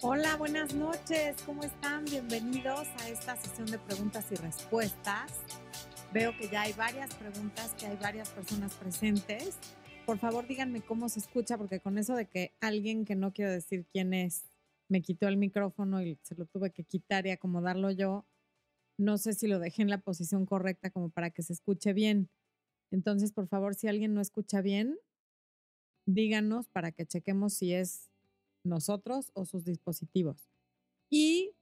Hola, buenas noches, ¿cómo están? Bienvenidos a esta sesión de preguntas y respuestas. Veo que ya hay varias preguntas, que hay varias personas presentes. Por favor, díganme cómo se escucha, porque con eso de que alguien que no quiero decir quién es me quitó el micrófono y se lo tuve que quitar y acomodarlo yo, no sé si lo dejé en la posición correcta como para que se escuche bien. Entonces, por favor, si alguien no escucha bien, díganos para que chequemos si es nosotros o sus dispositivos. Y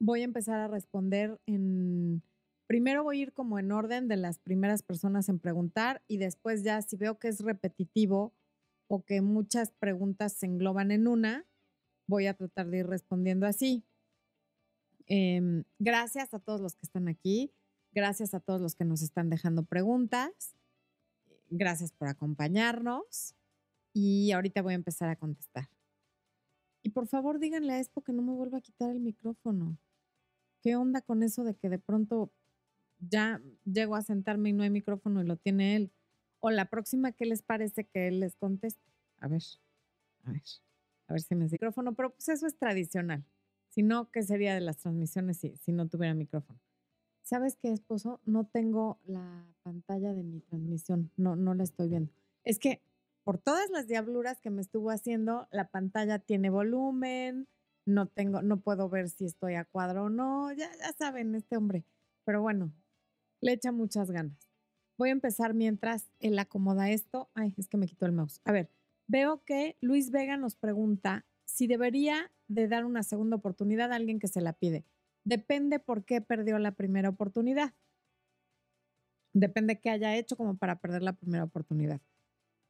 voy a empezar a responder en... Primero voy a ir como en orden de las primeras personas en preguntar y después ya si veo que es repetitivo o que muchas preguntas se engloban en una, voy a tratar de ir respondiendo así. Em, gracias a todos los que están aquí, gracias a todos los que nos están dejando preguntas, gracias por acompañarnos y ahorita voy a empezar a contestar. Y por favor díganle a Expo que no me vuelva a quitar el micrófono. ¿Qué onda con eso de que de pronto ya llego a sentarme y no hay micrófono y lo tiene él? O la próxima, ¿qué les parece que él les conteste? A ver, a ver, a ver si me micrófono, pero pues eso es tradicional. Si no, ¿qué sería de las transmisiones si, si no tuviera micrófono? ¿Sabes qué, esposo? No tengo la pantalla de mi transmisión, no, no la estoy viendo. Es que por todas las diabluras que me estuvo haciendo, la pantalla tiene volumen, no tengo, no puedo ver si estoy a cuadro o no, ya, ya saben, este hombre. Pero bueno, le echa muchas ganas. Voy a empezar mientras él acomoda esto. Ay, es que me quitó el mouse. A ver, veo que Luis Vega nos pregunta si debería de dar una segunda oportunidad a alguien que se la pide. Depende por qué perdió la primera oportunidad. Depende qué haya hecho como para perder la primera oportunidad.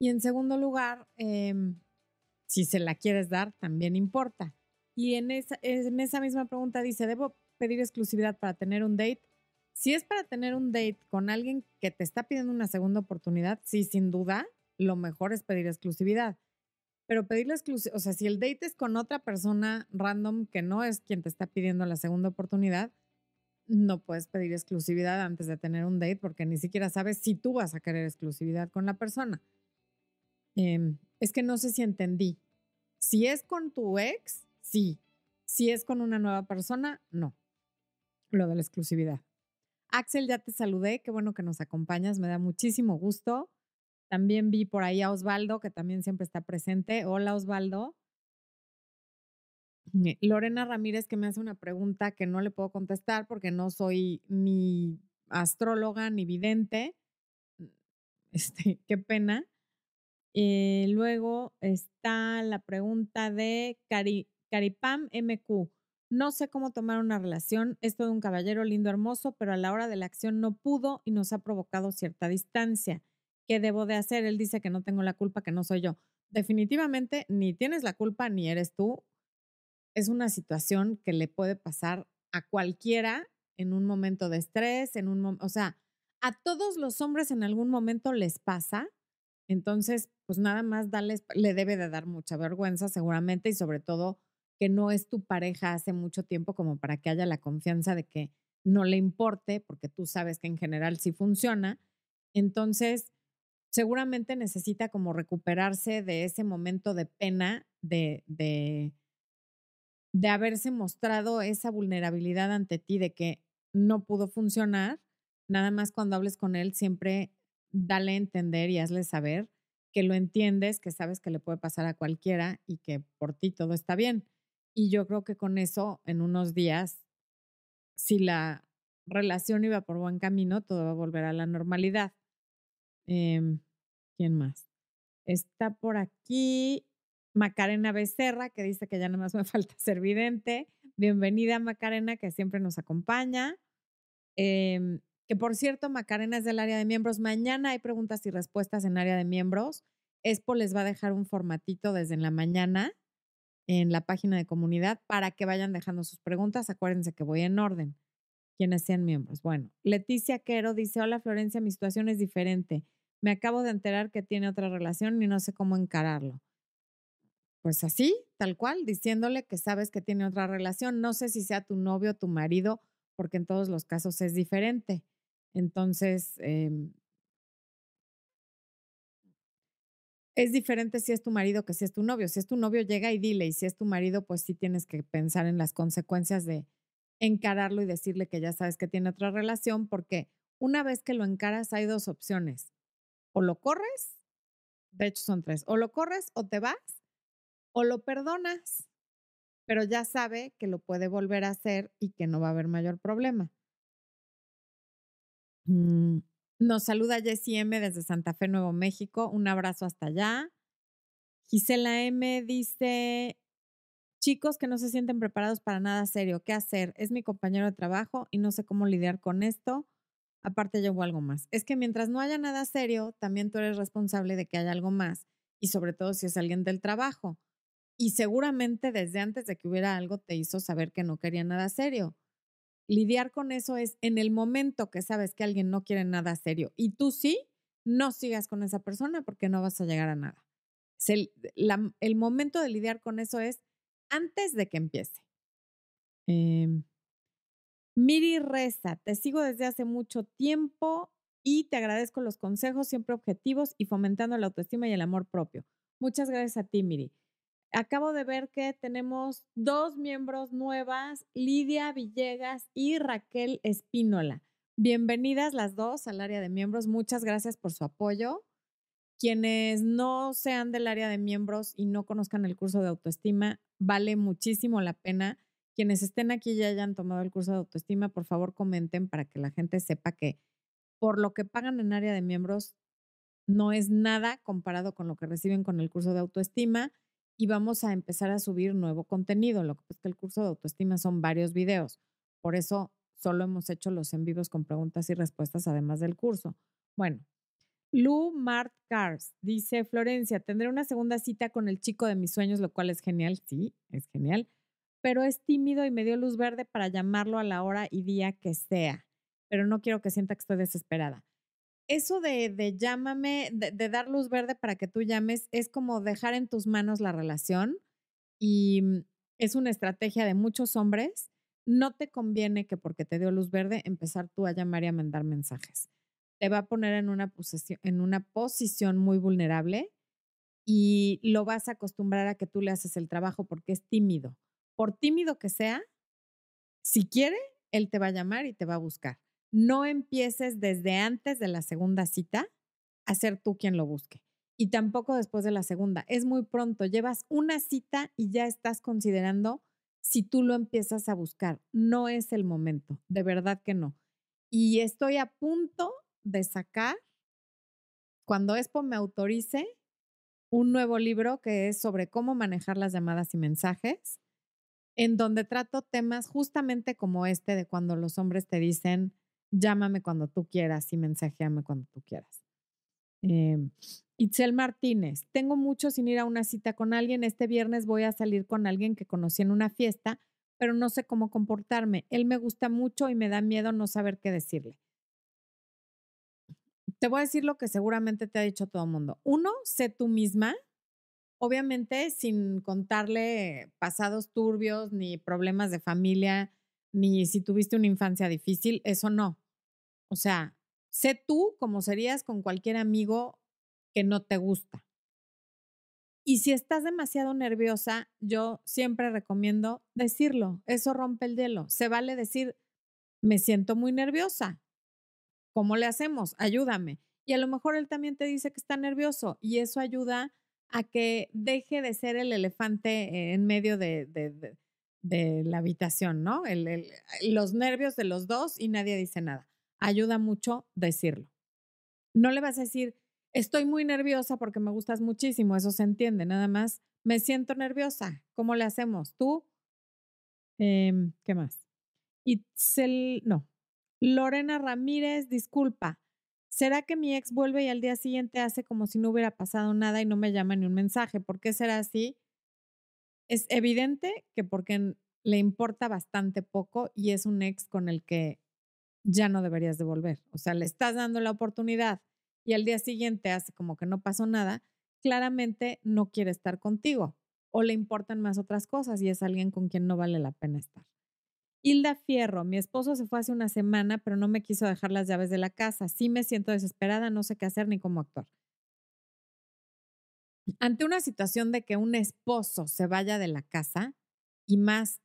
Y en segundo lugar, em, si se la quieres dar, también importa. Y en esa, en esa misma pregunta dice, ¿debo pedir exclusividad para tener un date? Si es para tener un date con alguien que te está pidiendo una segunda oportunidad, sí, sin duda, lo mejor es pedir exclusividad. Pero pedirle exclusividad, o sea, si el date es con otra persona random que no es quien te está pidiendo la segunda oportunidad, no puedes pedir exclusividad antes de tener un date porque ni siquiera sabes si tú vas a querer exclusividad con la persona. Em, es que no sé si entendí. Si es con tu ex, sí. Si es con una nueva persona, no. Lo de la exclusividad. Axel, ya te saludé. Qué bueno que nos acompañas. Me da muchísimo gusto. También vi por ahí a Osvaldo, que también siempre está presente. Hola, Osvaldo. Lorena Ramírez, que me hace una pregunta que no le puedo contestar porque no soy ni astróloga ni vidente. Este, qué pena. Eh, luego está la pregunta de Cari, Caripam MQ. No sé cómo tomar una relación. Es todo un caballero lindo, hermoso, pero a la hora de la acción no pudo y nos ha provocado cierta distancia. ¿Qué debo de hacer? Él dice que no tengo la culpa, que no soy yo. Definitivamente ni tienes la culpa ni eres tú. Es una situación que le puede pasar a cualquiera en un momento de estrés, en un o sea, a todos los hombres en algún momento les pasa entonces, pues nada más darles, le debe de dar mucha vergüenza seguramente y sobre todo que no es tu pareja hace mucho tiempo como para que haya la confianza de que no le importe, porque tú sabes que en general sí funciona. Entonces, seguramente necesita como recuperarse de ese momento de pena, de, de, de haberse mostrado esa vulnerabilidad ante ti, de que no pudo funcionar. Nada más cuando hables con él, siempre dale a entender y hazle saber que lo entiendes, que sabes que le puede pasar a cualquiera y que por ti todo está bien. Y yo creo que con eso, en unos días, si la relación iba por buen camino, todo va a volver a la normalidad. Em, ¿Quién más? Está por aquí Macarena Becerra, que dice que ya nada más me falta ser vidente. Bienvenida, Macarena, que siempre nos acompaña. Eh, que por cierto, Macarena es del área de miembros. Mañana hay preguntas y respuestas en área de miembros. Expo les va a dejar un formatito desde la mañana en la página de comunidad para que vayan dejando sus preguntas. Acuérdense que voy en orden, quienes sean miembros. Bueno, Leticia Quero dice, hola Florencia, mi situación es diferente. Me acabo de enterar que tiene otra relación y no sé cómo encararlo. Pues así, tal cual, diciéndole que sabes que tiene otra relación. No sé si sea tu novio o tu marido, porque en todos los casos es diferente. Entonces, em es diferente si es tu marido que si es tu novio. Si es tu novio, llega y dile. Y si es tu marido, pues sí tienes que pensar en las consecuencias de encararlo y decirle que ya sabes que tiene otra relación, porque una vez que lo encaras hay dos opciones. O lo corres, de hecho son tres, o lo corres o te vas, o lo perdonas, pero ya sabe que lo puede volver a hacer y que no va a haber mayor problema. Mm, nos saluda Jessie M desde Santa Fe, Nuevo México. Un abrazo hasta allá. Gisela M dice, chicos que no se sienten preparados para nada serio, ¿qué hacer? Es mi compañero de trabajo y no sé cómo lidiar con esto. Aparte llevo algo más. Es que mientras no haya nada serio, también tú eres responsable de que haya algo más y sobre todo si es alguien del trabajo. Y seguramente desde antes de que hubiera algo te hizo saber que no quería nada serio lidiar con eso es en el momento que sabes que alguien no quiere nada serio y tú sí, no sigas con esa persona porque no vas a llegar a nada. El, el momento de lidiar con eso es antes de que empiece. Eh, Miri Reza, te sigo desde hace mucho tiempo y te agradezco los consejos, siempre objetivos y fomentando la autoestima y el amor propio. Muchas gracias a ti, Miri acabo de ver que tenemos dos miembros nuevas, Lidia Villegas y Raquel Espínola. Bienvenidas las dos al área de miembros. Muchas gracias por su apoyo. Quienes no sean del área de miembros y no conozcan el curso de autoestima, vale muchísimo la pena. Quienes estén aquí y ya hayan tomado el curso de autoestima, por favor comenten para que la gente sepa que por lo que pagan en área de miembros no es nada comparado con lo que reciben con el curso de autoestima y vamos a empezar a subir nuevo contenido. Lo que pasa es que el curso de autoestima son varios videos. Por eso solo hemos hecho los en vivos con preguntas y respuestas además del curso. Bueno, Lu Mart Cars dice, Florencia, tendré una segunda cita con el chico de mis sueños, lo cual es genial, sí, es genial, pero es tímido y me dio luz verde para llamarlo a la hora y día que sea, pero no quiero que sienta que estoy desesperada eso de, de llámame, de, dar luz verde para que tú llames, es como dejar en tus manos la relación y mm, es una estrategia de muchos hombres. No te conviene que porque te dio luz verde empezar tú a llamar y a mandar mensajes. Te va a poner en una, posición, en una posición muy vulnerable y lo vas a acostumbrar a que tú le haces el trabajo porque es tímido. Por tímido que sea, si quiere, él te va a llamar y te va a buscar no empieces desde antes de la segunda cita a ser tú quien lo busque. Y tampoco después de la segunda. Es muy pronto. Llevas una cita y ya estás considerando si tú lo empiezas a buscar. No es el momento. De verdad que no. Y estoy a punto de sacar, cuando Expo me autorice, un nuevo libro que es sobre cómo manejar las llamadas y mensajes, en donde trato temas justamente como este de cuando los hombres te dicen, llámame cuando tú quieras y mensajeame cuando tú quieras. Eh, Itzel Martínez, tengo mucho sin ir a una cita con alguien. Este viernes voy a salir con alguien que conocí en una fiesta, pero no sé cómo comportarme. Él me gusta mucho y me da miedo no saber qué decirle. Te voy a decir lo que seguramente te ha dicho todo el mundo. Uno, sé tú misma, obviamente sin contarle pasados turbios ni problemas de familia, ni si tuviste una infancia difícil, eso no. O sea, sé tú como serías con cualquier amigo que no te gusta. Y si estás demasiado nerviosa, yo siempre recomiendo decirlo. Eso rompe el hielo. Se vale decir, me siento muy nerviosa. ¿Cómo le hacemos? Ayúdame. Y a lo mejor él también te dice que está nervioso y eso ayuda a que deje de ser el elefante en medio de, de, la habitación, ¿no? los nervios de los dos y nadie dice nada ayuda mucho decirlo. No le vas a decir, estoy muy nerviosa porque me gustas muchísimo, eso se entiende, nada más, me siento nerviosa, ¿cómo le hacemos? ¿Tú? Em, ¿Qué más? Itzel, no. Lorena Ramírez, disculpa. ¿Será que mi ex vuelve y al día siguiente hace como si no hubiera pasado nada y no me llama ni un mensaje? ¿Por qué será así? Es evidente que porque le importa bastante poco y es un ex con el que ya no deberías devolver. O sea, le estás dando la oportunidad y al día siguiente hace como que no pasó nada, claramente no quiere estar contigo o le importan más otras cosas y es alguien con quien no vale la pena estar. Hilda Fierro, mi esposo se fue hace una semana, pero no me quiso dejar las llaves de la casa. Sí me siento desesperada, no sé qué hacer ni cómo actuar. Ante una situación de que un esposo se vaya de la casa y más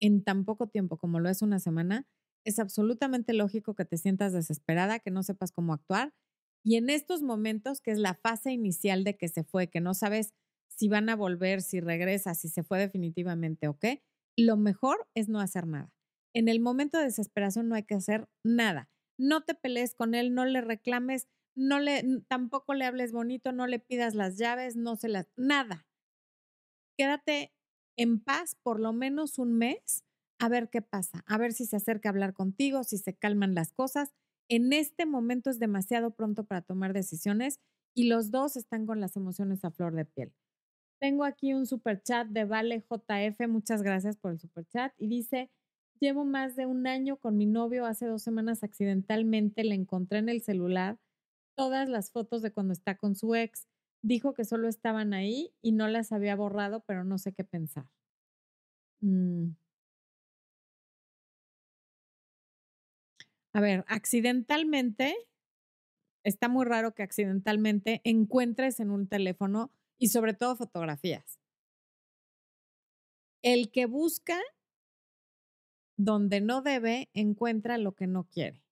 en tan poco tiempo como lo es una semana, es absolutamente lógico que te sientas desesperada, que no sepas cómo actuar. Y en estos momentos, que es la fase inicial de que se fue, que no sabes si van a volver, si regresa, si se fue definitivamente o qué, lo mejor es no hacer nada. En el momento de desesperación no hay que hacer nada. No te pelees con él, no le reclames, no le tampoco le hables bonito, no le pidas las llaves, no se las nada. Quédate en paz por lo menos un mes a ver qué pasa, a ver si se acerca a hablar contigo, si se calman las cosas. En este momento es demasiado pronto para tomar decisiones y los dos están con las emociones a flor de piel. Tengo aquí un super chat de Vale JF, muchas gracias por el super chat y dice, llevo más de un año con mi novio, hace dos semanas accidentalmente le encontré en el celular todas las fotos de cuando está con su ex. Dijo que solo estaban ahí y no las había borrado, pero no sé qué pensar. Mm. A ver, accidentalmente, está muy raro que accidentalmente encuentres en un teléfono y sobre todo fotografías. El que busca donde no debe, encuentra lo que no quiere.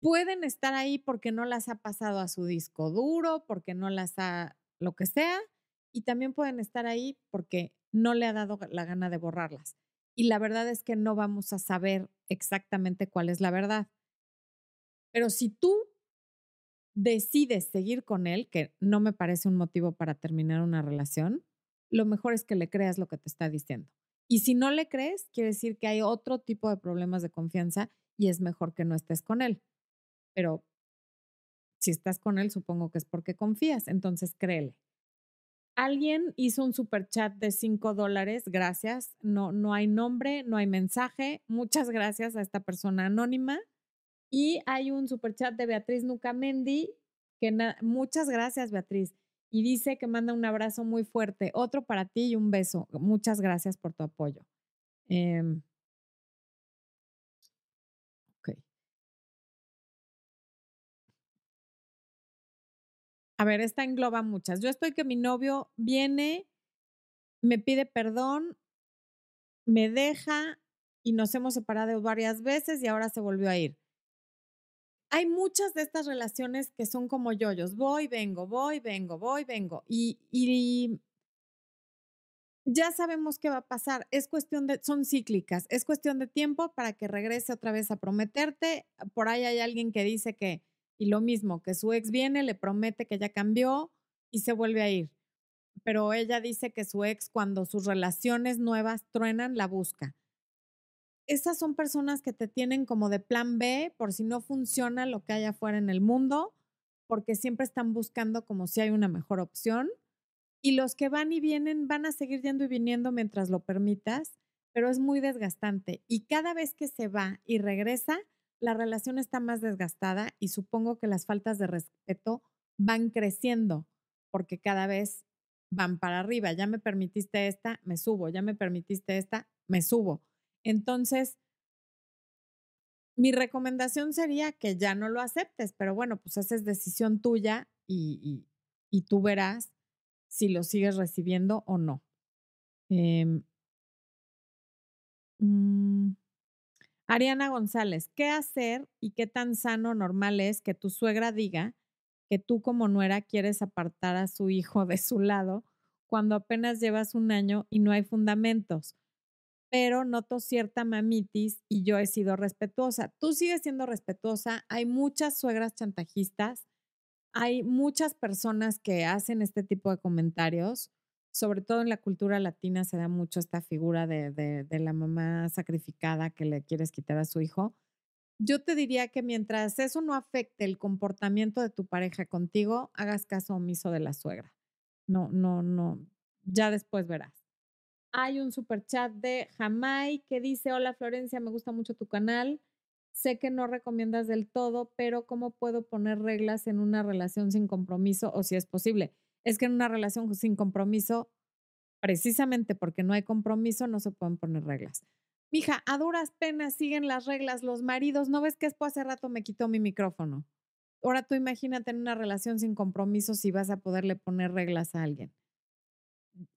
Pueden estar ahí porque no las ha pasado a su disco duro, porque no las ha, lo que sea, y también pueden estar ahí porque no le ha dado la gana de borrarlas. Y la verdad es que no vamos a saber exactamente cuál es la verdad. Pero si tú decides seguir con él, que no me parece un motivo para terminar una relación, lo mejor es que le creas lo que te está diciendo. Y si no le crees, quiere decir que hay otro tipo de problemas de confianza y es mejor que no estés con él. Pero si estás con él, supongo que es porque confías, entonces créele. Alguien hizo un super chat de 5 dólares, gracias. No, no hay nombre, no hay mensaje. Muchas gracias a esta persona anónima. Y hay un super chat de Beatriz Nucamendi, que muchas gracias Beatriz. Y dice que manda un abrazo muy fuerte. Otro para ti y un beso. Muchas gracias por tu apoyo. Eh, A ver, esta engloba muchas. Yo estoy que mi novio viene, me pide perdón, me deja y nos hemos separado varias veces y ahora se volvió a ir. Hay muchas de estas relaciones que son como yoyos. Voy, vengo, voy, vengo, voy, vengo. Y, y ya sabemos qué va a pasar. Es cuestión de, son cíclicas. Es cuestión de tiempo para que regrese otra vez a prometerte. Por ahí hay alguien que dice que y lo mismo, que su ex viene, le promete que ya cambió y se vuelve a ir. Pero ella dice que su ex, cuando sus relaciones nuevas truenan, la busca. Esas son personas que te tienen como de plan B por si no funciona lo que hay afuera en el mundo, porque siempre están buscando como si hay una mejor opción. Y los que van y vienen van a seguir yendo y viniendo mientras lo permitas, pero es muy desgastante. Y cada vez que se va y regresa, la relación está más desgastada y supongo que las faltas de respeto van creciendo porque cada vez van para arriba. Ya me permitiste esta, me subo. Ya me permitiste esta, me subo. Entonces, mi recomendación sería que ya no lo aceptes, pero bueno, pues esa es decisión tuya y, tú verás si lo sigues recibiendo o no. Em, mm, Ariana González, ¿qué hacer y qué tan sano normal es que tu suegra diga que tú como nuera quieres apartar a su hijo de su lado cuando apenas llevas un año y no hay fundamentos? Pero noto cierta mamitis y yo he sido respetuosa. Tú sigues siendo respetuosa. Hay muchas suegras chantajistas. Hay muchas personas que hacen este tipo de comentarios sobre todo en la cultura latina se da mucho esta figura de, la mamá sacrificada que le quieres quitar a su hijo. Yo te diría que mientras eso no afecte el comportamiento de tu pareja contigo, hagas caso omiso de la suegra. No, no, no. Ya después verás. Hay un super chat de Jamai que dice, hola Florencia, me gusta mucho tu canal. Sé que no recomiendas del todo, pero ¿cómo puedo poner reglas en una relación sin compromiso o si es posible? Es que en una relación sin compromiso, precisamente porque no hay compromiso, no se pueden poner reglas. Mija, a duras penas siguen las reglas los maridos. ¿No ves que después hace rato me quitó mi micrófono? ahora tú imagínate en una relación sin compromiso si vas a poderle poner reglas a alguien.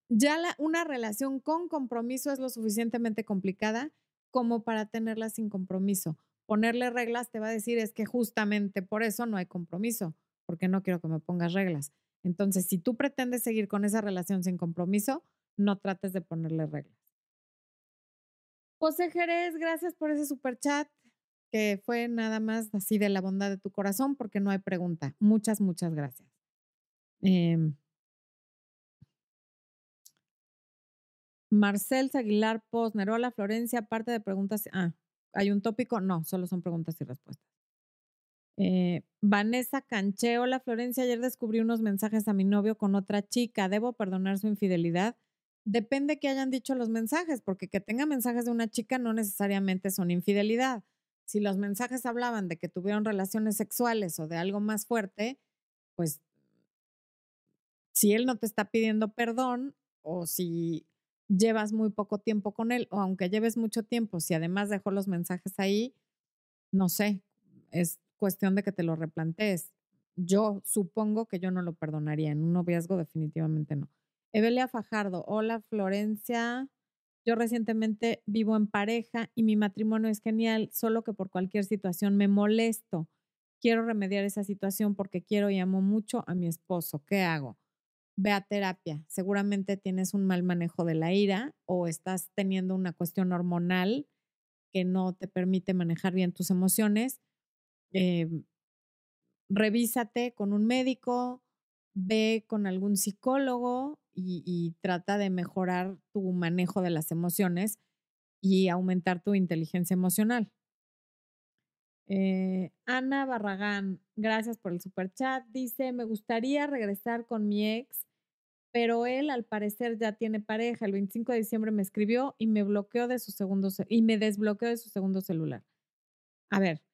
Ya una relación con compromiso es lo suficientemente complicada como para tenerla sin compromiso. Ponerle reglas te va a decir es que justamente por eso no hay compromiso, porque no quiero que me pongas reglas. Entonces, si tú pretendes seguir con esa relación sin compromiso, no trates de ponerle reglas. José Jerez, gracias por ese super chat, que fue nada más así de la bondad de tu corazón, porque no hay pregunta. Muchas, muchas gracias. Em, Marcel Aguilar Post, Nerola Florencia, parte de preguntas. Ah, ¿hay un tópico? No, solo son preguntas y respuestas. Eh, Vanessa Canche, hola Florencia, ayer descubrí unos mensajes a mi novio con otra chica. ¿Debo perdonar su infidelidad? Depende que hayan dicho los mensajes, porque que tenga mensajes de una chica no necesariamente son infidelidad. Si los mensajes hablaban de que tuvieron relaciones sexuales o de algo más fuerte, pues si él no te está pidiendo perdón o si llevas muy poco tiempo con él o aunque lleves mucho tiempo, si además dejó los mensajes ahí, no sé, es cuestión de que te lo replantees. Yo supongo que yo no lo perdonaría. En un noviazgo definitivamente no. Evelia Fajardo, hola Florencia. Yo recientemente vivo en pareja y mi matrimonio es genial, solo que por cualquier situación me molesto. Quiero remediar esa situación porque quiero y amo mucho a mi esposo. ¿Qué hago? Ve a terapia. Seguramente tienes un mal manejo de la ira o estás teniendo una cuestión hormonal que no te permite manejar bien tus emociones. Eh, revísate con un médico, ve con algún psicólogo y, trata de mejorar tu manejo de las emociones y aumentar tu inteligencia emocional. Eh, Ana Barragán, gracias por el super chat. Dice, me gustaría regresar con mi ex, pero él al parecer ya tiene pareja. El 25 de diciembre me escribió y me bloqueó de su segundo y me desbloqueó de su segundo celular. A ver,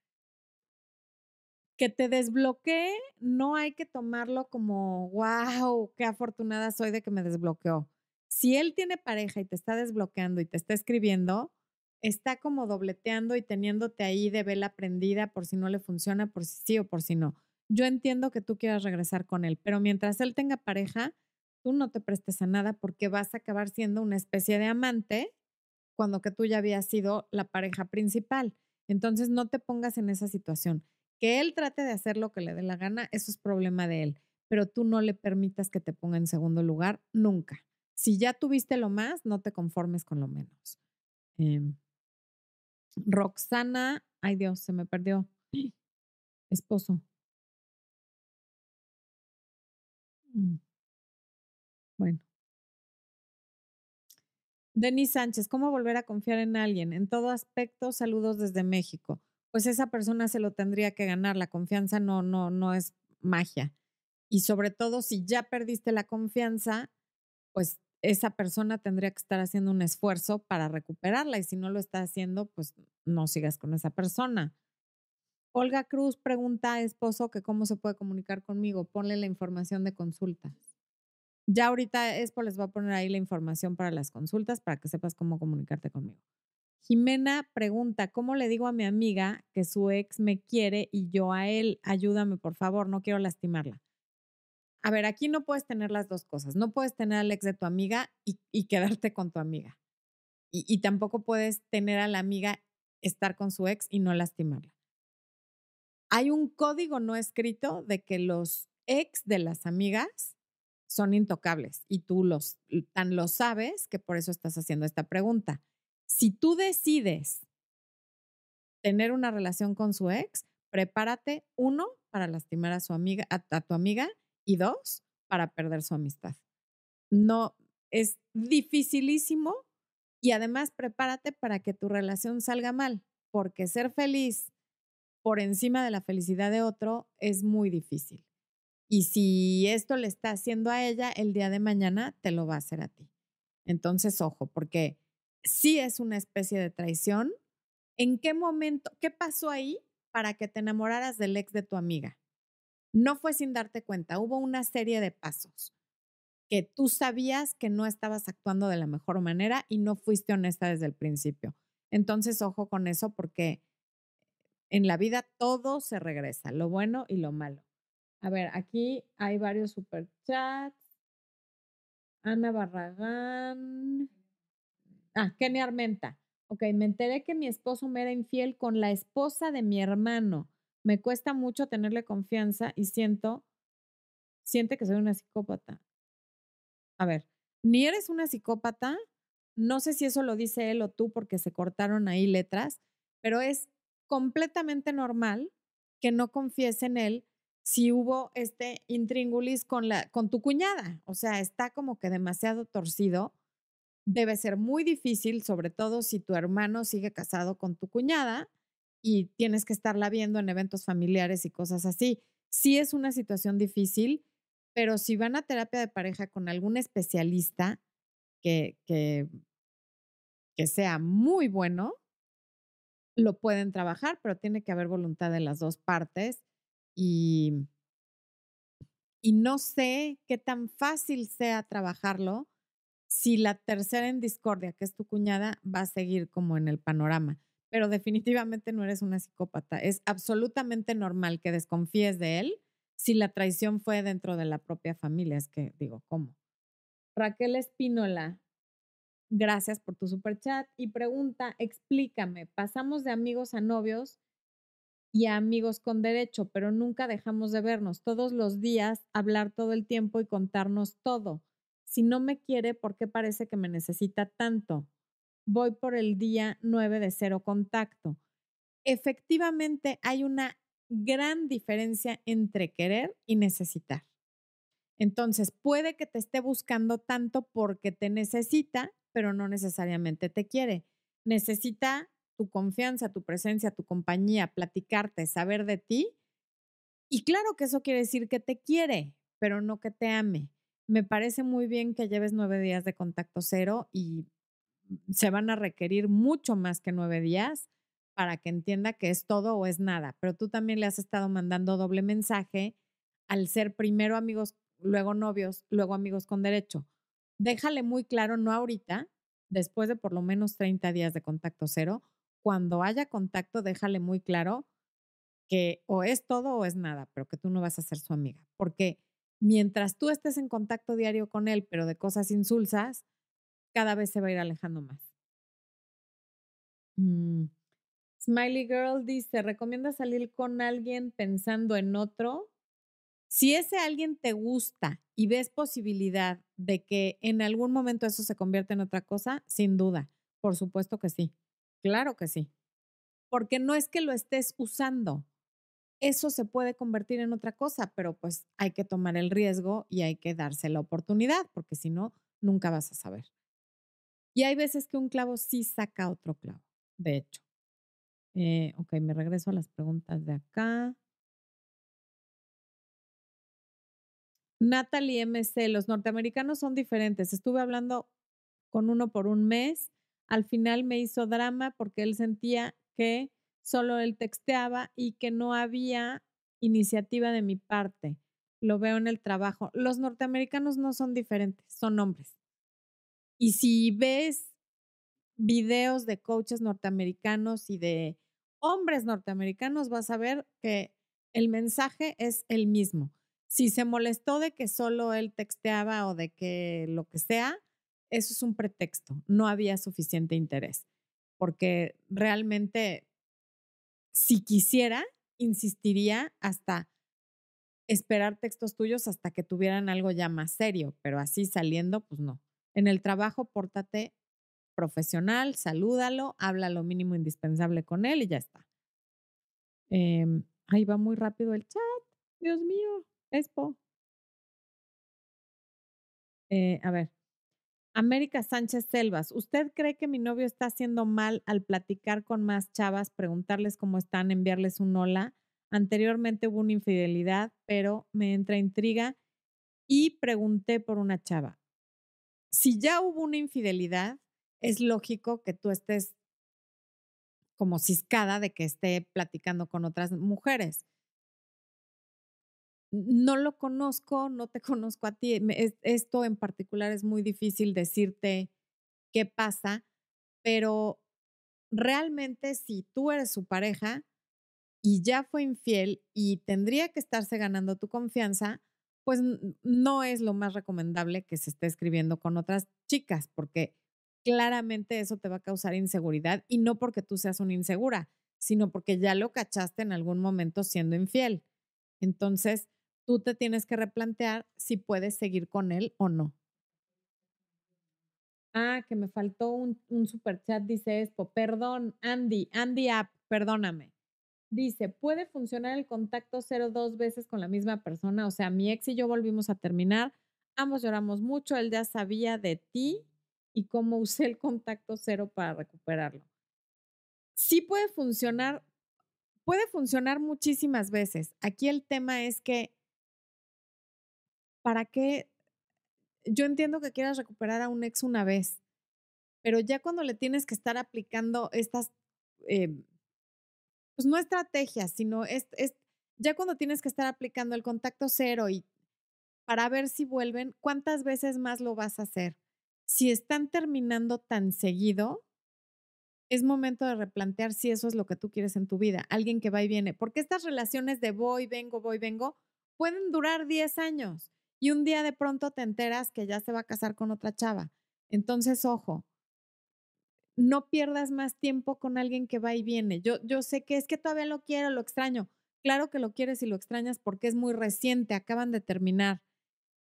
que te desbloquee, no hay que tomarlo como, wow, qué afortunada soy de que me desbloqueó. Si él tiene pareja y te está desbloqueando y te está escribiendo, está como dobleteando y teniéndote ahí de vela prendida por si no le funciona, por si sí o por si no. Yo entiendo que tú quieras regresar con él, pero mientras él tenga pareja, tú no te prestes a nada porque vas a acabar siendo una especie de amante cuando que tú ya habías sido la pareja principal. Entonces no te pongas en esa situación. Que él trate de hacer lo que le dé la gana, eso es problema de él, pero tú no le permitas que te ponga en segundo lugar nunca. Si ya tuviste lo más, no te conformes con lo menos. Em, Roxana, ay Dios, se me perdió. Esposo. Mm. Bueno. Denis Sánchez, ¿cómo volver a confiar en alguien? En todo aspecto, saludos desde México pues esa persona se lo tendría que ganar. La confianza no, no, no es magia. Y sobre todo, si ya perdiste la confianza, pues esa persona tendría que estar haciendo un esfuerzo para recuperarla. Y si no lo está haciendo, pues no sigas con esa persona. Olga Cruz pregunta a esposo que cómo se puede comunicar conmigo. Ponle la información de consultas. Ya ahorita Expo les va a poner ahí la información para las consultas para que sepas cómo comunicarte conmigo. Jimena pregunta, ¿cómo le digo a mi amiga que su ex me quiere y yo a él? Ayúdame, por favor, no quiero lastimarla. A ver, aquí no puedes tener las dos cosas. No puedes tener al ex de tu amiga y, quedarte con tu amiga. Y, y tampoco puedes tener a la amiga estar con su ex y no lastimarla. Hay un código no escrito de que los ex de las amigas son intocables y tú los tan lo sabes que por eso estás haciendo esta pregunta. Si tú decides tener una relación con su ex, prepárate, uno, para lastimar a su amiga, a, tu amiga, y dos, para perder su amistad. No, es dificilísimo y además prepárate para que tu relación salga mal, porque ser feliz por encima de la felicidad de otro es muy difícil. Y si esto le está haciendo a ella, el día de mañana te lo va a hacer a ti. Entonces, ojo, porque sí es una especie de traición. ¿En qué momento, qué pasó ahí para que te enamoraras del ex de tu amiga? No fue sin darte cuenta, hubo una serie de pasos que tú sabías que no estabas actuando de la mejor manera y no fuiste honesta desde el principio. Entonces, ojo con eso porque en la vida todo se regresa, lo bueno y lo malo. A ver, aquí hay varios superchats. Ana Barragán. Ah, Kenny Armenta. Ok, me enteré que mi esposo me era infiel con la esposa de mi hermano. Me cuesta mucho tenerle confianza y siento, siente que soy una psicópata. A ver, ni eres una psicópata, no sé si eso lo dice él o tú porque se cortaron ahí letras, pero es completamente normal que no confíes en él si hubo este intríngulis con, la, con tu cuñada. O sea, está como que demasiado torcido. Debe ser muy difícil, sobre todo si tu hermano sigue casado con tu cuñada y tienes que estarla viendo en eventos familiares y cosas así. Sí es una situación difícil, pero si van a terapia de pareja con algún especialista que, que, que sea muy bueno, lo pueden trabajar, pero tiene que haber voluntad de las dos partes y, y no sé qué tan fácil sea trabajarlo si la tercera en discordia, que es tu cuñada, va a seguir como en el panorama. Pero definitivamente no eres una psicópata. Es absolutamente normal que desconfíes de él si la traición fue dentro de la propia familia. Es que digo, ¿cómo? Raquel Espínola, gracias por tu super chat y pregunta, explícame, pasamos de amigos a novios y a amigos con derecho, pero nunca dejamos de vernos todos los días, hablar todo el tiempo y contarnos todo. Si no me quiere, ¿por qué parece que me necesita tanto? Voy por el día 9 de cero contacto. Efectivamente, hay una gran diferencia entre querer y necesitar. Entonces, puede que te esté buscando tanto porque te necesita, pero no necesariamente te quiere. Necesita tu confianza, tu presencia, tu compañía, platicarte, saber de ti. Y claro que eso quiere decir que te quiere, pero no que te ame. Me parece muy bien que lleves nueve días de contacto cero y se van a requerir mucho más que nueve días para que entienda que es todo o es nada. Pero tú también le has estado mandando doble mensaje al ser primero amigos, luego novios, luego amigos con derecho. Déjale muy claro, no ahorita, después de por lo menos 30 días de contacto cero, cuando haya contacto, déjale muy claro que o es todo o es nada, pero que tú no vas a ser su amiga. Porque mientras tú estés en contacto diario con él, pero de cosas insulsas, cada vez se va a ir alejando más. Mm. Smiley Girl dice, ¿recomienda salir con alguien pensando en otro? Si ese alguien te gusta y ves posibilidad de que en algún momento eso se convierta en otra cosa, sin duda, por supuesto que sí. Claro que sí. Porque no es que lo estés usando. Eso se puede convertir en otra cosa, pero pues hay que tomar el riesgo y hay que darse la oportunidad, porque si no, nunca vas a saber. Y hay veces que un clavo sí saca otro clavo, de hecho. Eh, ok, me regreso a las preguntas de acá. Natalie MC, los norteamericanos son diferentes. Estuve hablando con uno por un mes al final me hizo drama porque él sentía que solo él texteaba y que no había iniciativa de mi parte. Lo veo en el trabajo. Los norteamericanos no son diferentes, son hombres. Y si ves videos de coaches norteamericanos y de hombres norteamericanos, vas a ver que el mensaje es el mismo. Si se molestó de que solo él texteaba o de que lo que sea, eso es un pretexto, no había suficiente interés, porque realmente si quisiera, insistiría hasta esperar textos tuyos hasta que tuvieran algo ya más serio, pero así saliendo, pues no. En el trabajo, pórtate profesional, salúdalo, habla lo mínimo indispensable con él y ya está. Em, ahí va muy rápido el chat. Dios mío, Expo. Eh, a ver, América Sánchez Selvas, ¿usted cree que mi novio está haciendo mal al platicar con más chavas, preguntarles cómo están, enviarles un hola? Anteriormente hubo una infidelidad, pero me entra intriga y pregunté por una chava. Si ya hubo una infidelidad, es lógico que tú estés como ciscada de que esté platicando con otras mujeres no lo conozco, no te conozco a ti. esto en particular es muy difícil decirte qué pasa, pero realmente si tú eres su pareja, y ya fue infiel y tendría que estarse ganando tu confianza, pues no es lo más recomendable que se esté escribiendo con otras chicas, porque claramente eso te va a causar inseguridad y no porque tú seas una insegura, sino porque ya lo cachaste en algún momento siendo infiel. Entonces, tú te tienes que replantear si puedes seguir con él o no. Ah, que me faltó un, super chat, dice Expo. Perdón, Andy, Andy App, perdóname. Dice, ¿puede funcionar el contacto cero dos veces con la misma persona? O sea, mi ex y yo volvimos a terminar, ambos lloramos mucho, él ya sabía de ti y cómo usé el contacto cero para recuperarlo. Sí puede funcionar, puede funcionar muchísimas veces. Aquí el tema es que, ¿para qué? Yo entiendo que quieras recuperar a un ex una vez, pero ya cuando le tienes que estar aplicando estas eh, pues no estrategias, sino es, es ya cuando tienes que estar aplicando el contacto cero y para ver si vuelven, ¿cuántas veces más lo vas a hacer? Si están terminando tan seguido, es momento de replantear si eso es lo que tú quieres en tu vida, alguien que va y viene, porque estas relaciones de voy, vengo, voy, vengo, pueden durar 10 años y un día de pronto te enteras que ya se va a casar con otra chava. Entonces, ojo, no pierdas más tiempo con alguien que va y viene. Yo, yo sé que es que todavía lo quiero, lo extraño. Claro que lo quieres y lo extrañas porque es muy reciente, acaban de terminar.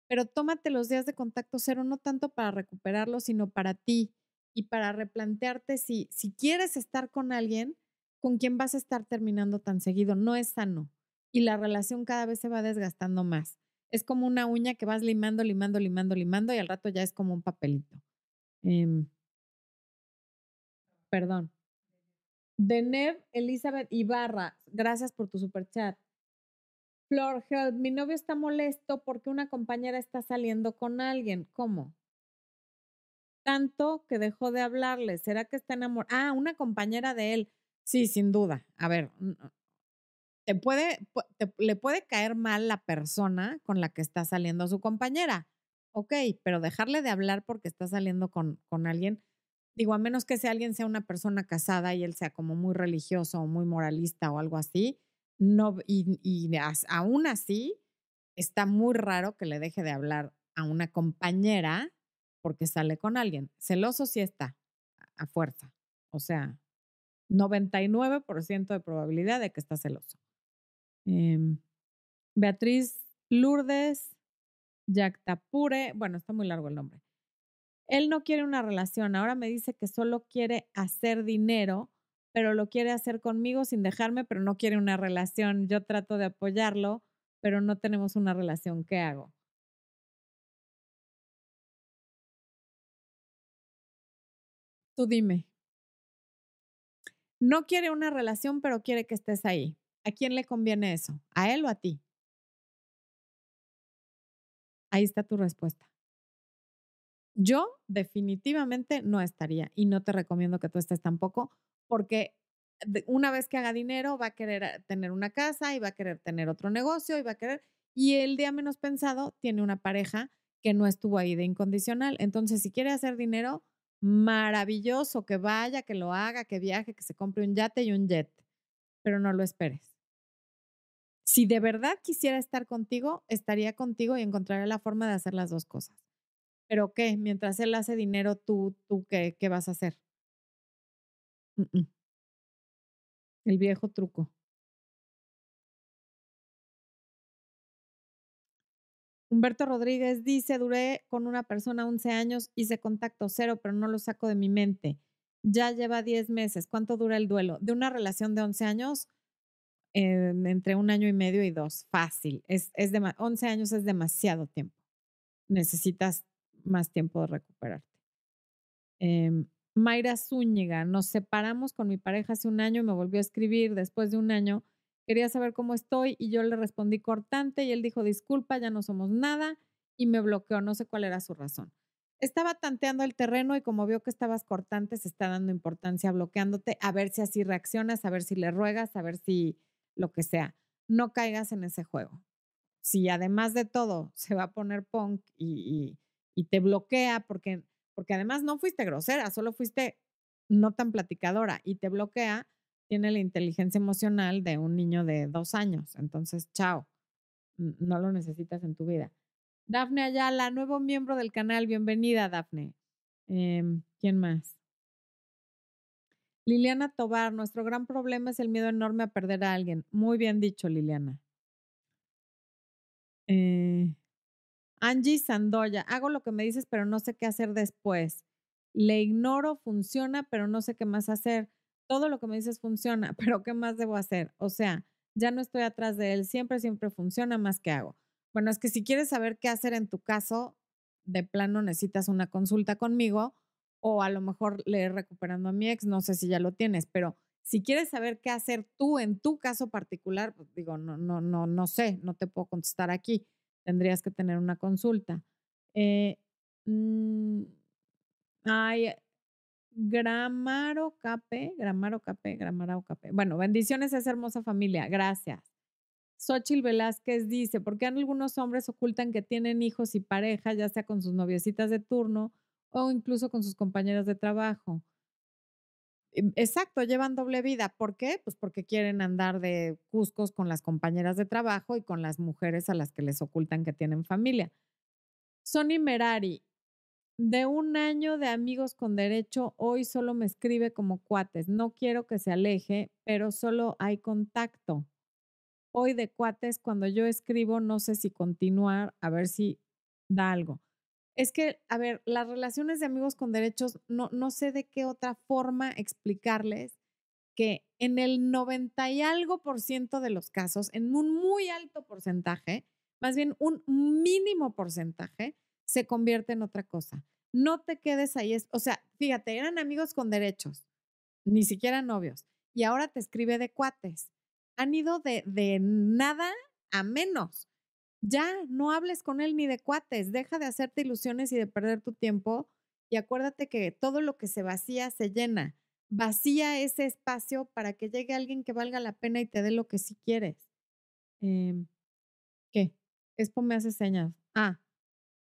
Pero tómate los días de contacto cero, no tanto para recuperarlo, sino para ti y para replantearte si, si quieres estar con alguien con quien vas a estar terminando tan seguido. No es sano y la relación cada vez se va desgastando más. Es como una uña que vas limando, limando, limando, limando y al rato ya es como un papelito. Eh, perdón. Denev Elizabeth Ibarra, gracias por tu super chat. Flor, mi novio está molesto porque una compañera está saliendo con alguien. ¿Cómo? Tanto que dejó de hablarle. ¿Será que está enamorada? Ah, una compañera de él. Sí, sin duda. A ver, te puede, le puede caer mal la persona con la que está saliendo su compañera. Ok, pero dejarle de hablar porque está saliendo con, con alguien Digo, a menos que sea alguien sea una persona casada y él sea como muy religioso o muy moralista o algo así, no, y, aún así está muy raro que le deje de hablar a una compañera porque sale con alguien. Celoso sí está, a fuerza. O sea, 99% de probabilidad de que está celoso. Em, Beatriz Lourdes Yactapure, bueno, está muy largo el nombre. Él no quiere una relación, ahora me dice que solo quiere hacer dinero, pero lo quiere hacer conmigo sin dejarme, pero no quiere una relación. Yo trato de apoyarlo, pero no tenemos una relación. ¿Qué hago? Tú dime. No quiere una relación, pero quiere que estés ahí. ¿A quién le conviene eso? ¿A él o a ti? Ahí está tu respuesta. Yo definitivamente no estaría y no te recomiendo que tú estés tampoco porque una vez que haga dinero va a querer eh, tener una casa y va a querer tener otro negocio y va a querer y el día menos pensado tiene una pareja que no estuvo ahí de incondicional. Entonces, si quiere hacer dinero, maravilloso, que vaya, que lo haga, que viaje, que se compre un yate y un jet, pero no lo esperes. Si de verdad quisiera estar contigo, estaría contigo y encontraría la forma de hacer las dos cosas. ¿Pero qué? Mientras él hace dinero, ¿tú, tú qué, qué vas a hacer? El viejo truco. Humberto Rodríguez dice, duré con una persona 11 años, hice contacto cero, pero no lo saco de mi mente. Ya lleva 10 meses. ¿Cuánto dura el duelo? De una relación de 11 años, em, entre un año y medio y dos. Fácil. Es, es 11 años es demasiado tiempo. Necesitas más tiempo de recuperarte. Em, Mayra Zúñiga, nos separamos con mi pareja hace un año me volvió a escribir después de un año. Quería saber cómo estoy y yo le respondí cortante y él dijo, disculpa, ya no somos nada y me bloqueó, no sé cuál era su razón. Estaba tanteando el terreno y como vio que estabas cortante, se está dando importancia bloqueándote, a ver si así reaccionas, a ver si le ruegas, a ver si lo que sea. No caigas en ese juego. Si además de todo se va a poner punk y y te bloquea porque, porque además no fuiste grosera, solo fuiste no tan platicadora y te bloquea, tiene la inteligencia emocional de un niño de dos años. Entonces, chao, no lo necesitas en tu vida. Dafne Ayala, nuevo miembro del canal, bienvenida, Dafne. Em, ¿Quién más? Liliana Tobar, nuestro gran problema es el miedo enorme a perder a alguien. Muy bien dicho, Liliana. Eh, Angie Sandoya, hago lo que me dices, pero no sé qué hacer después. Le ignoro, funciona, pero no sé qué más hacer. Todo lo que me dices funciona, pero ¿qué más debo hacer? O sea, ya no estoy atrás de él, siempre, siempre funciona más que hago. Bueno, es que si quieres saber qué hacer en tu caso, de plano necesitas una consulta conmigo o a lo mejor leer recuperando a mi ex, no sé si ya lo tienes, pero si quieres saber qué hacer tú en tu caso particular, pues digo, no, no, no, no sé, no te puedo contestar aquí. Tendrías que tener una consulta. Eh, mm, ay, Gramaro Cape, Gramaro Cape, Gramaro Cape. Bueno, bendiciones a esa hermosa familia. Gracias. Xochil Velázquez dice, ¿por qué algunos hombres ocultan que tienen hijos y pareja, ya sea con sus noviecitas de turno o incluso con sus compañeras de trabajo. Em, exacto, llevan doble vida. ¿Por qué? Pues porque quieren andar de cuscos con las compañeras de trabajo y con las mujeres a las que les ocultan que tienen familia. Sonny Merari, de un año de amigos con derecho, hoy solo me escribe como cuates. No quiero que se aleje, pero solo hay contacto. Hoy de cuates, cuando yo escribo, no sé si continuar, a ver si da algo. Es que, a ver, las relaciones de amigos con derechos, no, no sé de qué otra forma explicarles que en el 90 y algo por ciento de los casos, en un muy alto porcentaje, más bien un mínimo porcentaje, se convierte en otra cosa. No te quedes ahí. O sea, fíjate, eran amigos con derechos, ni siquiera novios, y ahora te escribe de cuates. Han ido de, de nada a menos ya no hables con él ni de cuates, deja de hacerte ilusiones y de perder tu tiempo y acuérdate que todo lo que se vacía se llena. Vacía ese espacio para que llegue alguien que valga la pena y te dé lo que sí quieres. Eh, ¿Qué? Expo me hace señas. Ah,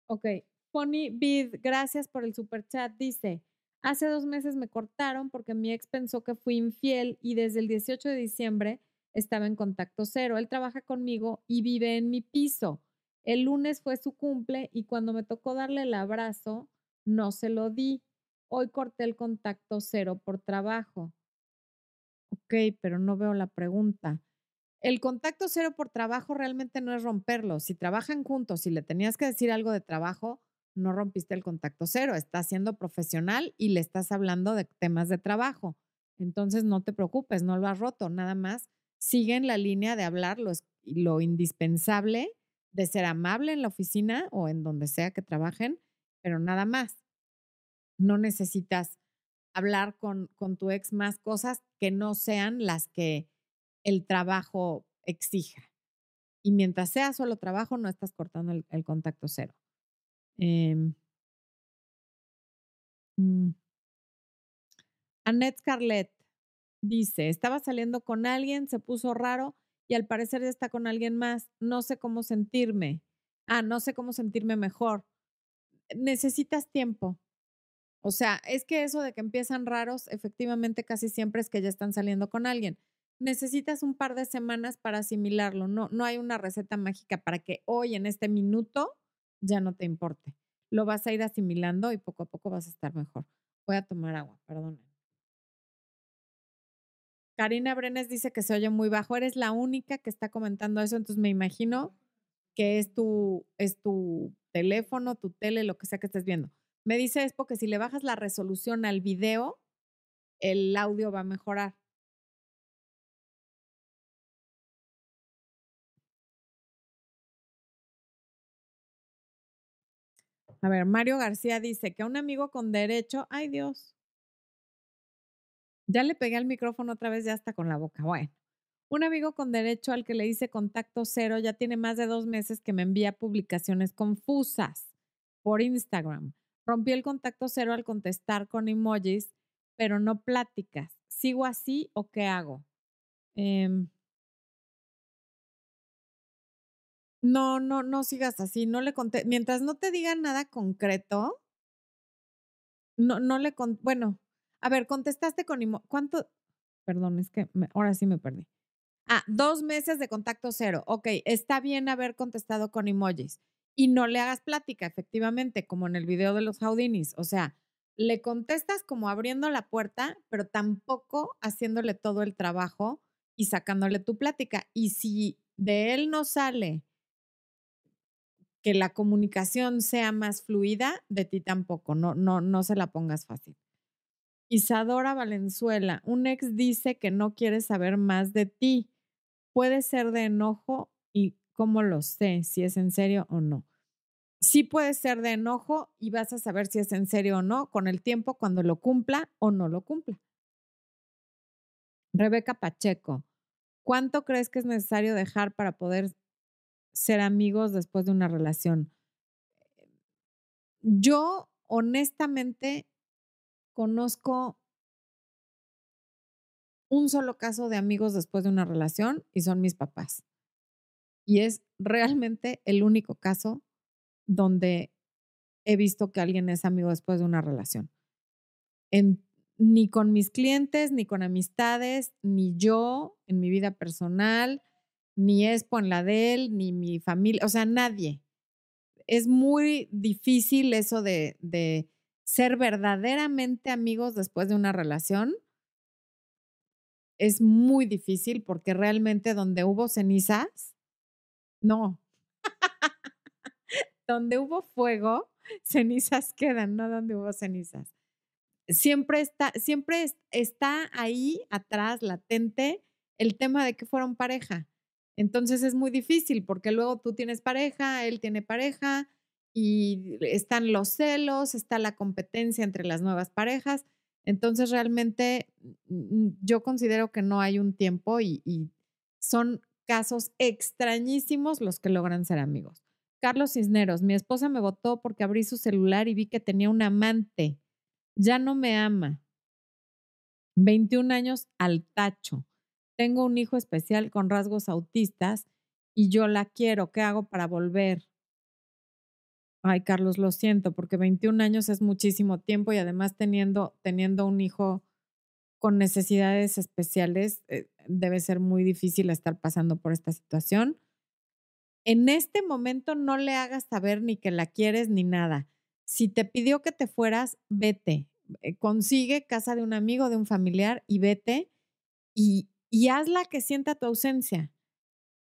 ok. Pony Bid, gracias por el super chat. Dice, hace dos meses me cortaron porque mi ex pensó que fui infiel y desde el 18 de diciembre estaba en contacto cero. Él trabaja conmigo y vive en mi piso. El lunes fue su cumple y cuando me tocó darle el abrazo, no se lo di. Hoy corté el contacto cero por trabajo. Ok, pero no veo la pregunta. El contacto cero por trabajo realmente no es romperlo. Si trabajan juntos, si le tenías que decir algo de trabajo, no rompiste el contacto cero. Estás siendo profesional y le estás hablando de temas de trabajo. Entonces no te preocupes, no lo has roto. Nada más siguen la línea de hablar lo, indispensable, de ser amable en la oficina o en donde sea que trabajen, pero nada más. No necesitas hablar con, con tu ex más cosas que no sean las que el trabajo exija. Y mientras sea solo trabajo, no estás cortando el, contacto cero. Eh, Annette Scarlett, Dice, estaba saliendo con alguien, se puso raro y al parecer ya está con alguien más. No sé cómo sentirme. Ah, no sé cómo sentirme mejor. Necesitas tiempo. O sea, es que eso de que empiezan raros, efectivamente casi siempre es que ya están saliendo con alguien. Necesitas un par de semanas para asimilarlo. No, no hay una receta mágica para que hoy, en este minuto, ya no te importe. Lo vas a ir asimilando y poco a poco vas a estar mejor. Voy a tomar agua, perdón. Karina Brenes dice que se oye muy bajo. Eres la única que está comentando eso, entonces me imagino que es tu, es tu teléfono, tu tele, lo que sea que estés viendo. Me dice es porque si le bajas la resolución al video, el audio va a mejorar. A ver, Mario García dice que un amigo con derecho, ay Dios, ya le pegué al micrófono otra vez, ya está con la boca. Bueno, un amigo con derecho al que le hice contacto cero ya tiene más de dos meses que me envía publicaciones confusas por Instagram. Rompí el contacto cero al contestar con emojis, pero no pláticas. ¿Sigo así o qué hago? Em no, no, no sigas así. No le conté. Mientras no te digan nada concreto, no, no le con, bueno, a ver, contestaste con ¿cuánto? Perdón, es que ahora sí me perdí. Ah, dos meses de contacto cero. Ok, está bien haber contestado con emojis y no le hagas plática, efectivamente, como en el video de los Houdinis. O sea, le contestas como abriendo la puerta, pero tampoco haciéndole todo el trabajo y sacándole tu plática. Y si de él no sale que la comunicación sea más fluida, de ti tampoco, no, no, no se la pongas fácil. Isadora Valenzuela, un ex dice que no quiere saber más de ti. Puede ser de enojo y cómo lo sé, si es en serio o no. Sí puede ser de enojo y vas a saber si es en serio o no con el tiempo cuando lo cumpla o no lo cumpla. Rebeca Pacheco, ¿cuánto crees que es necesario dejar para poder ser amigos después de una relación? Yo honestamente conozco un solo caso de amigos después de una relación y son mis papás. Y es realmente el único caso donde he visto que alguien es amigo después de una relación. ni con mis clientes, ni con amistades, ni yo en mi vida personal, ni Expo en la de él, ni mi familia, o sea, nadie. Es muy difícil eso de, de ser verdaderamente amigos después de una relación. Es muy difícil porque realmente donde hubo cenizas, no. donde hubo fuego, cenizas quedan, no donde hubo cenizas. Siempre está, siempre está ahí atrás, latente, el tema de que fueron pareja. Entonces es muy difícil porque luego tú tienes pareja, él tiene pareja y están los celos, está la competencia entre las nuevas parejas. Entonces realmente yo considero que no hay un tiempo y, y son casos extrañísimos los que logran ser amigos. Carlos Cisneros, mi esposa me votó porque abrí su celular y vi que tenía un amante. Ya no me ama. 21 años al tacho. Tengo un hijo especial con rasgos autistas y yo la quiero. ¿Qué hago para volver? Ay, Carlos, lo siento, porque 21 años es muchísimo tiempo y además teniendo, teniendo un hijo con necesidades especiales, eh, debe ser muy difícil estar pasando por esta situación. En este momento no le hagas saber ni que la quieres ni nada. Si te pidió que te fueras, vete. Eh, consigue casa de un amigo, de un familiar y vete y, y hazla que sienta tu ausencia.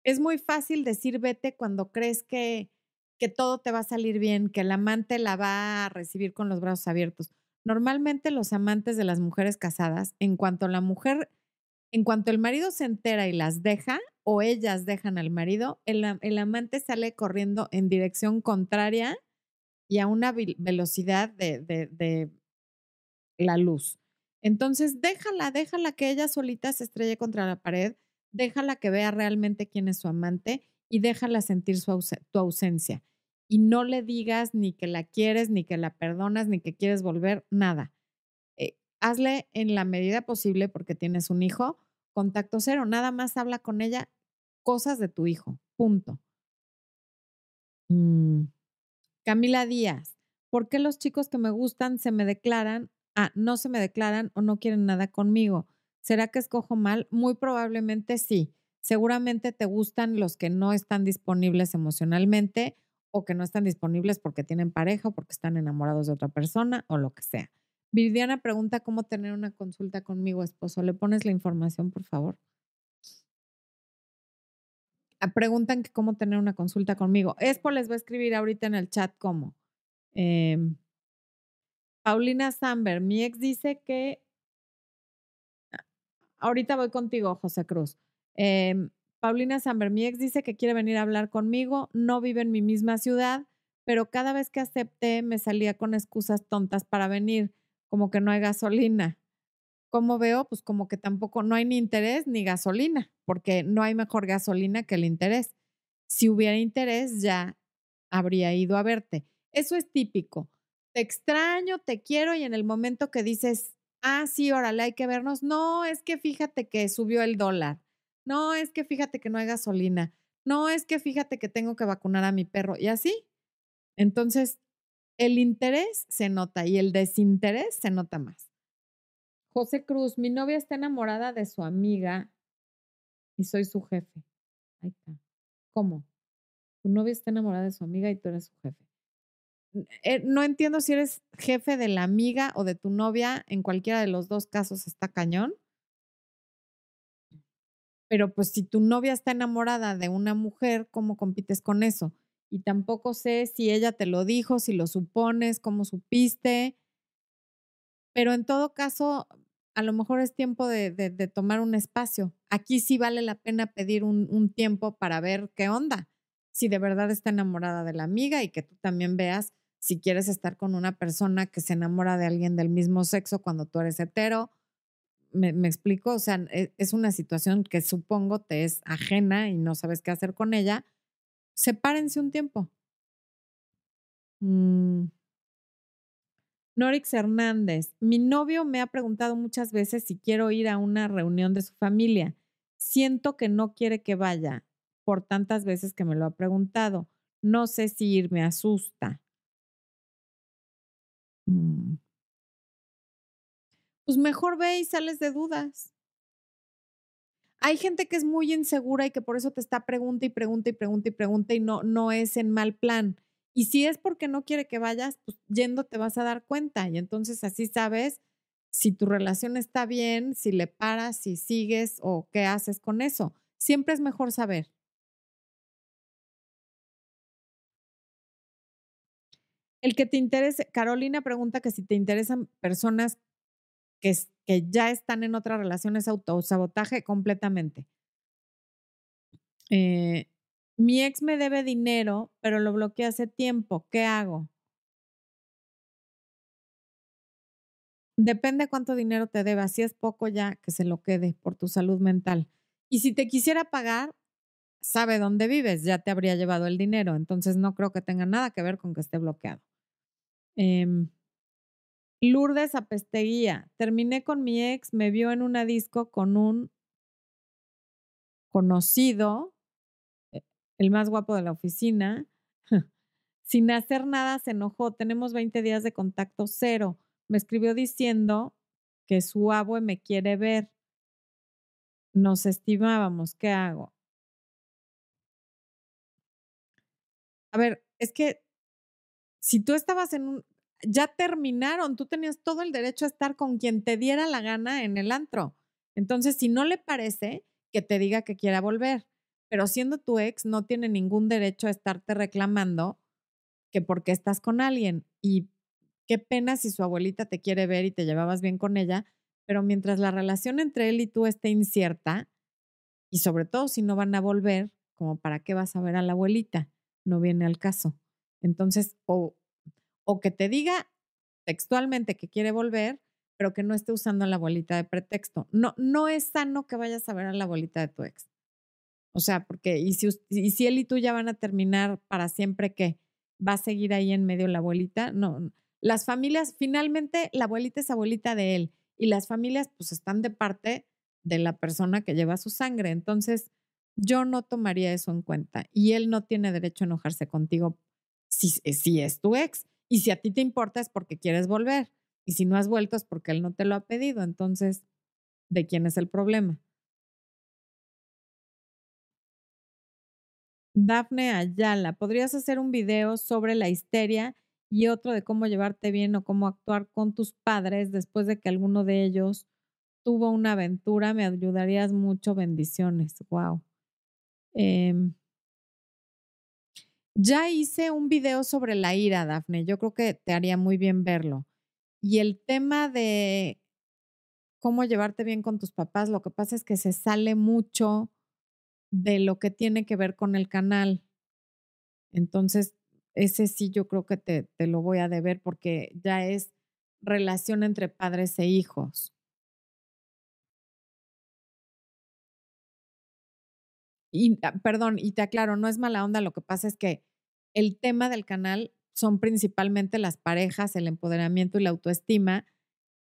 Es muy fácil decir vete cuando crees que, que todo te va a salir bien, que el amante la va a recibir con los brazos abiertos. Normalmente los amantes de las mujeres casadas, en cuanto la mujer, en cuanto el marido se entera y las deja o ellas dejan al marido, el, amante sale corriendo en dirección contraria y a una velocidad de la luz. Entonces, déjala, déjala que ella solita se estrelle contra la pared, déjala que vea realmente quién es su amante y déjala sentir su tu ausencia. Y no le digas ni que la quieres, ni que la perdonas, ni que quieres volver, nada. Eh, hazle en la medida posible, porque tienes un hijo, contacto cero. Nada más habla con ella cosas de tu hijo. Punto. Mm. Camila Díaz, ¿por qué los chicos que me gustan se me declaran ah, no se me declaran o no quieren nada conmigo. ¿Será que escojo mal? Muy probablemente sí. Seguramente te gustan los que no están disponibles emocionalmente o que no están disponibles porque tienen pareja o porque están enamorados de otra persona o lo que sea. Viviana pregunta cómo tener una consulta conmigo, esposo. ¿Le pones la información, por favor? Ah, preguntan que cómo tener una consulta conmigo. Espo les va a escribir ahorita en el chat cómo. Eh, Paulina Samber, mi ex dice que. Ahorita voy contigo, José Cruz. Em, Paulina Samber, mi ex dice que quiere venir a hablar conmigo, no vive en mi misma ciudad, pero cada vez que acepté me salía con excusas tontas para venir, como que no hay gasolina. ¿Cómo veo? Pues como que tampoco no hay ni interés ni gasolina, porque no hay mejor gasolina que el interés. Si hubiera interés, ya habría ido a verte. Eso es típico te extraño, te quiero y en el momento que dices, ah, sí, órale, hay que vernos, no, es que fíjate que subió el dólar, no, es que fíjate que no hay gasolina, no, es que fíjate que tengo que vacunar a mi perro y así. Entonces, el interés se nota y el desinterés se nota más. José Cruz, mi novia está enamorada de su amiga y soy su jefe. Ahí está. ¿Cómo? Tu novia está enamorada de su amiga y tú eres su jefe. Eh, no entiendo si eres jefe de la amiga o de tu novia. En cualquiera de los dos casos está cañón. Pero pues si tu novia está enamorada de una mujer, ¿cómo compites con eso? Y tampoco sé si ella te lo dijo, si lo supones, cómo supiste. Pero en todo caso, a lo mejor es tiempo de, tomar un espacio. Aquí sí vale la pena pedir un, un tiempo para ver qué onda, si de verdad está enamorada de la amiga y que tú también veas si quieres estar con una persona que se enamora de alguien del mismo sexo cuando tú eres hetero me, explico, o sea, e, es una situación que supongo te es ajena y no sabes qué hacer con ella, sepárense un tiempo. Mm. Norix Hernández, mi novio me ha preguntado muchas veces si quiero ir a una reunión de su familia. Siento que no quiere que vaya por tantas veces que me lo ha preguntado. No sé si ir me asusta. Mm pues mejor ve y sales de dudas. Hay gente que es muy insegura y que por eso te está pregunta y pregunta y pregunta y pregunta y no, no es en mal plan. Y si es porque no quiere que vayas, pues yendo te vas a dar cuenta y entonces así sabes si tu relación está bien, si le paras, si sigues o qué haces con eso. Siempre es mejor saber. El que te interese, Carolina pregunta que si te interesan personas que, ya están en otra relación es autosabotaje completamente. Eh, mi ex me debe dinero, pero lo bloqueé hace tiempo. ¿Qué hago? Depende cuánto dinero te deba. Si es poco ya, que se lo quede por tu salud mental. Y si te quisiera pagar, sabe dónde vives, ya te habría llevado el dinero. Entonces no creo que tenga nada que ver con que esté bloqueado. Eh, Lourdes Apesteguía. Terminé con mi ex, me vio en una disco con un conocido, eh, el más guapo de la oficina. Sin hacer nada se enojó. Tenemos 20 días de contacto cero. Me escribió diciendo que su abue me quiere ver. Nos estimábamos. ¿Qué hago? A ver, es que si tú estabas en un, ya terminaron, tú tenías todo el derecho a estar con quien te diera la gana en el antro. Entonces, si no le parece, que te diga que quiera volver, pero siendo tu ex, no tiene ningún derecho a estarte reclamando que porque estás con alguien. Y qué pena si su abuelita te quiere ver y te llevabas bien con ella, pero mientras la relación entre él y tú esté incierta, y sobre todo si no van a volver, como para qué vas a ver a la abuelita, no viene al caso. Entonces, o o que te diga textualmente que quiere volver, pero que no esté usando la abuelita de pretexto. No, no es sano que vayas a ver a la abuelita de tu ex. O sea, porque, y si, y si él y tú ya van a terminar para siempre, ¿qué? ¿Va a seguir ahí en medio la abuelita? No. Las familias, finalmente, la abuelita es abuelita de él y las familias, pues, están de parte de la persona que lleva su sangre. Entonces, yo no tomaría eso en cuenta y él no tiene derecho a enojarse contigo si, si es tu ex. Y si a ti te importa es porque quieres volver. Y si no has vuelto es porque él no te lo ha pedido. Entonces, ¿de quién es el problema? Dafne Ayala, ¿podrías hacer un video sobre la histeria y otro de cómo llevarte bien o cómo actuar con tus padres después de que alguno de ellos tuvo una aventura? Me ayudarías mucho. Bendiciones. Wow. Ya hice un video sobre la ira, Dafne. Yo creo que te haría muy bien verlo. Y el tema de cómo llevarte bien con tus papás, lo que pasa es que se sale mucho de lo que tiene que ver con el canal. Entonces, ese sí yo creo que te, te lo voy a deber porque ya es relación entre padres e hijos. Y, ah, perdón, y te aclaro, no es mala onda, lo que pasa es que el tema del canal son principalmente las parejas, el empoderamiento y la autoestima.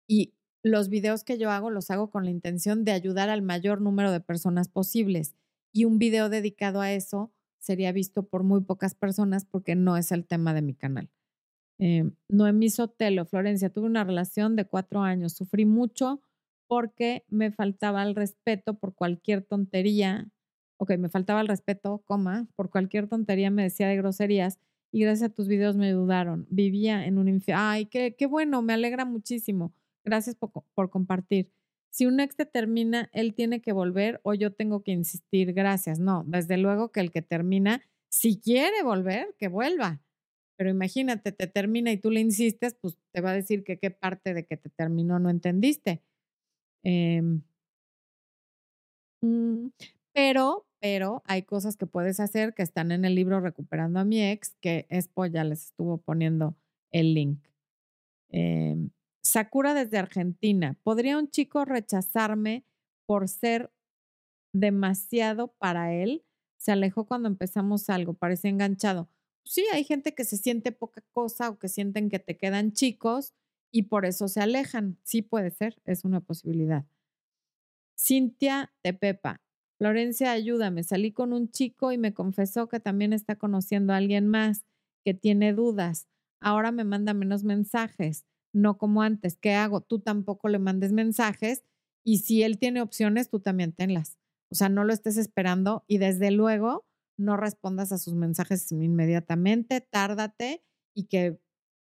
Y los videos que yo hago los hago con la intención de ayudar al mayor número de personas posibles. Y un video dedicado a eso sería visto por muy pocas personas porque no es el tema de mi canal. Eh, Noemí Sotelo, Florencia, tuve una relación de cuatro años, sufrí mucho porque me faltaba el respeto por cualquier tontería. Ok, me faltaba el respeto, coma, por cualquier tontería me decía de groserías y gracias a tus videos me ayudaron. Vivía en un infierno. Ay, qué, bueno, me alegra muchísimo. Gracias por, por compartir. Si un ex te termina, él tiene que volver o yo tengo que insistir. Gracias. No, desde luego que el que termina, si quiere volver, que vuelva. Pero imagínate, te termina y tú le insistes, pues te va a decir que qué parte de que te terminó no entendiste. Em, mm, pero, pero hay cosas que puedes hacer que están en el libro Recuperando a mi ex, que Expo ya les estuvo poniendo el link. Em, Sakura desde Argentina. ¿Podría un chico rechazarme por ser demasiado para él? Se alejó cuando empezamos algo, parece enganchado. Sí, hay gente que se siente poca cosa o que sienten que te quedan chicos y por eso se alejan. Sí puede ser, es una posibilidad. Cintia Tepepa. Florencia, ayúdame. Salí con un chico y me confesó que también está conociendo a alguien más que tiene dudas. Ahora me manda menos mensajes, no como antes. ¿Qué hago? Tú tampoco le mandes mensajes y si él tiene opciones, tú también tenlas. O sea, no lo estés esperando y desde luego no respondas a sus mensajes inmediatamente, tárdate y que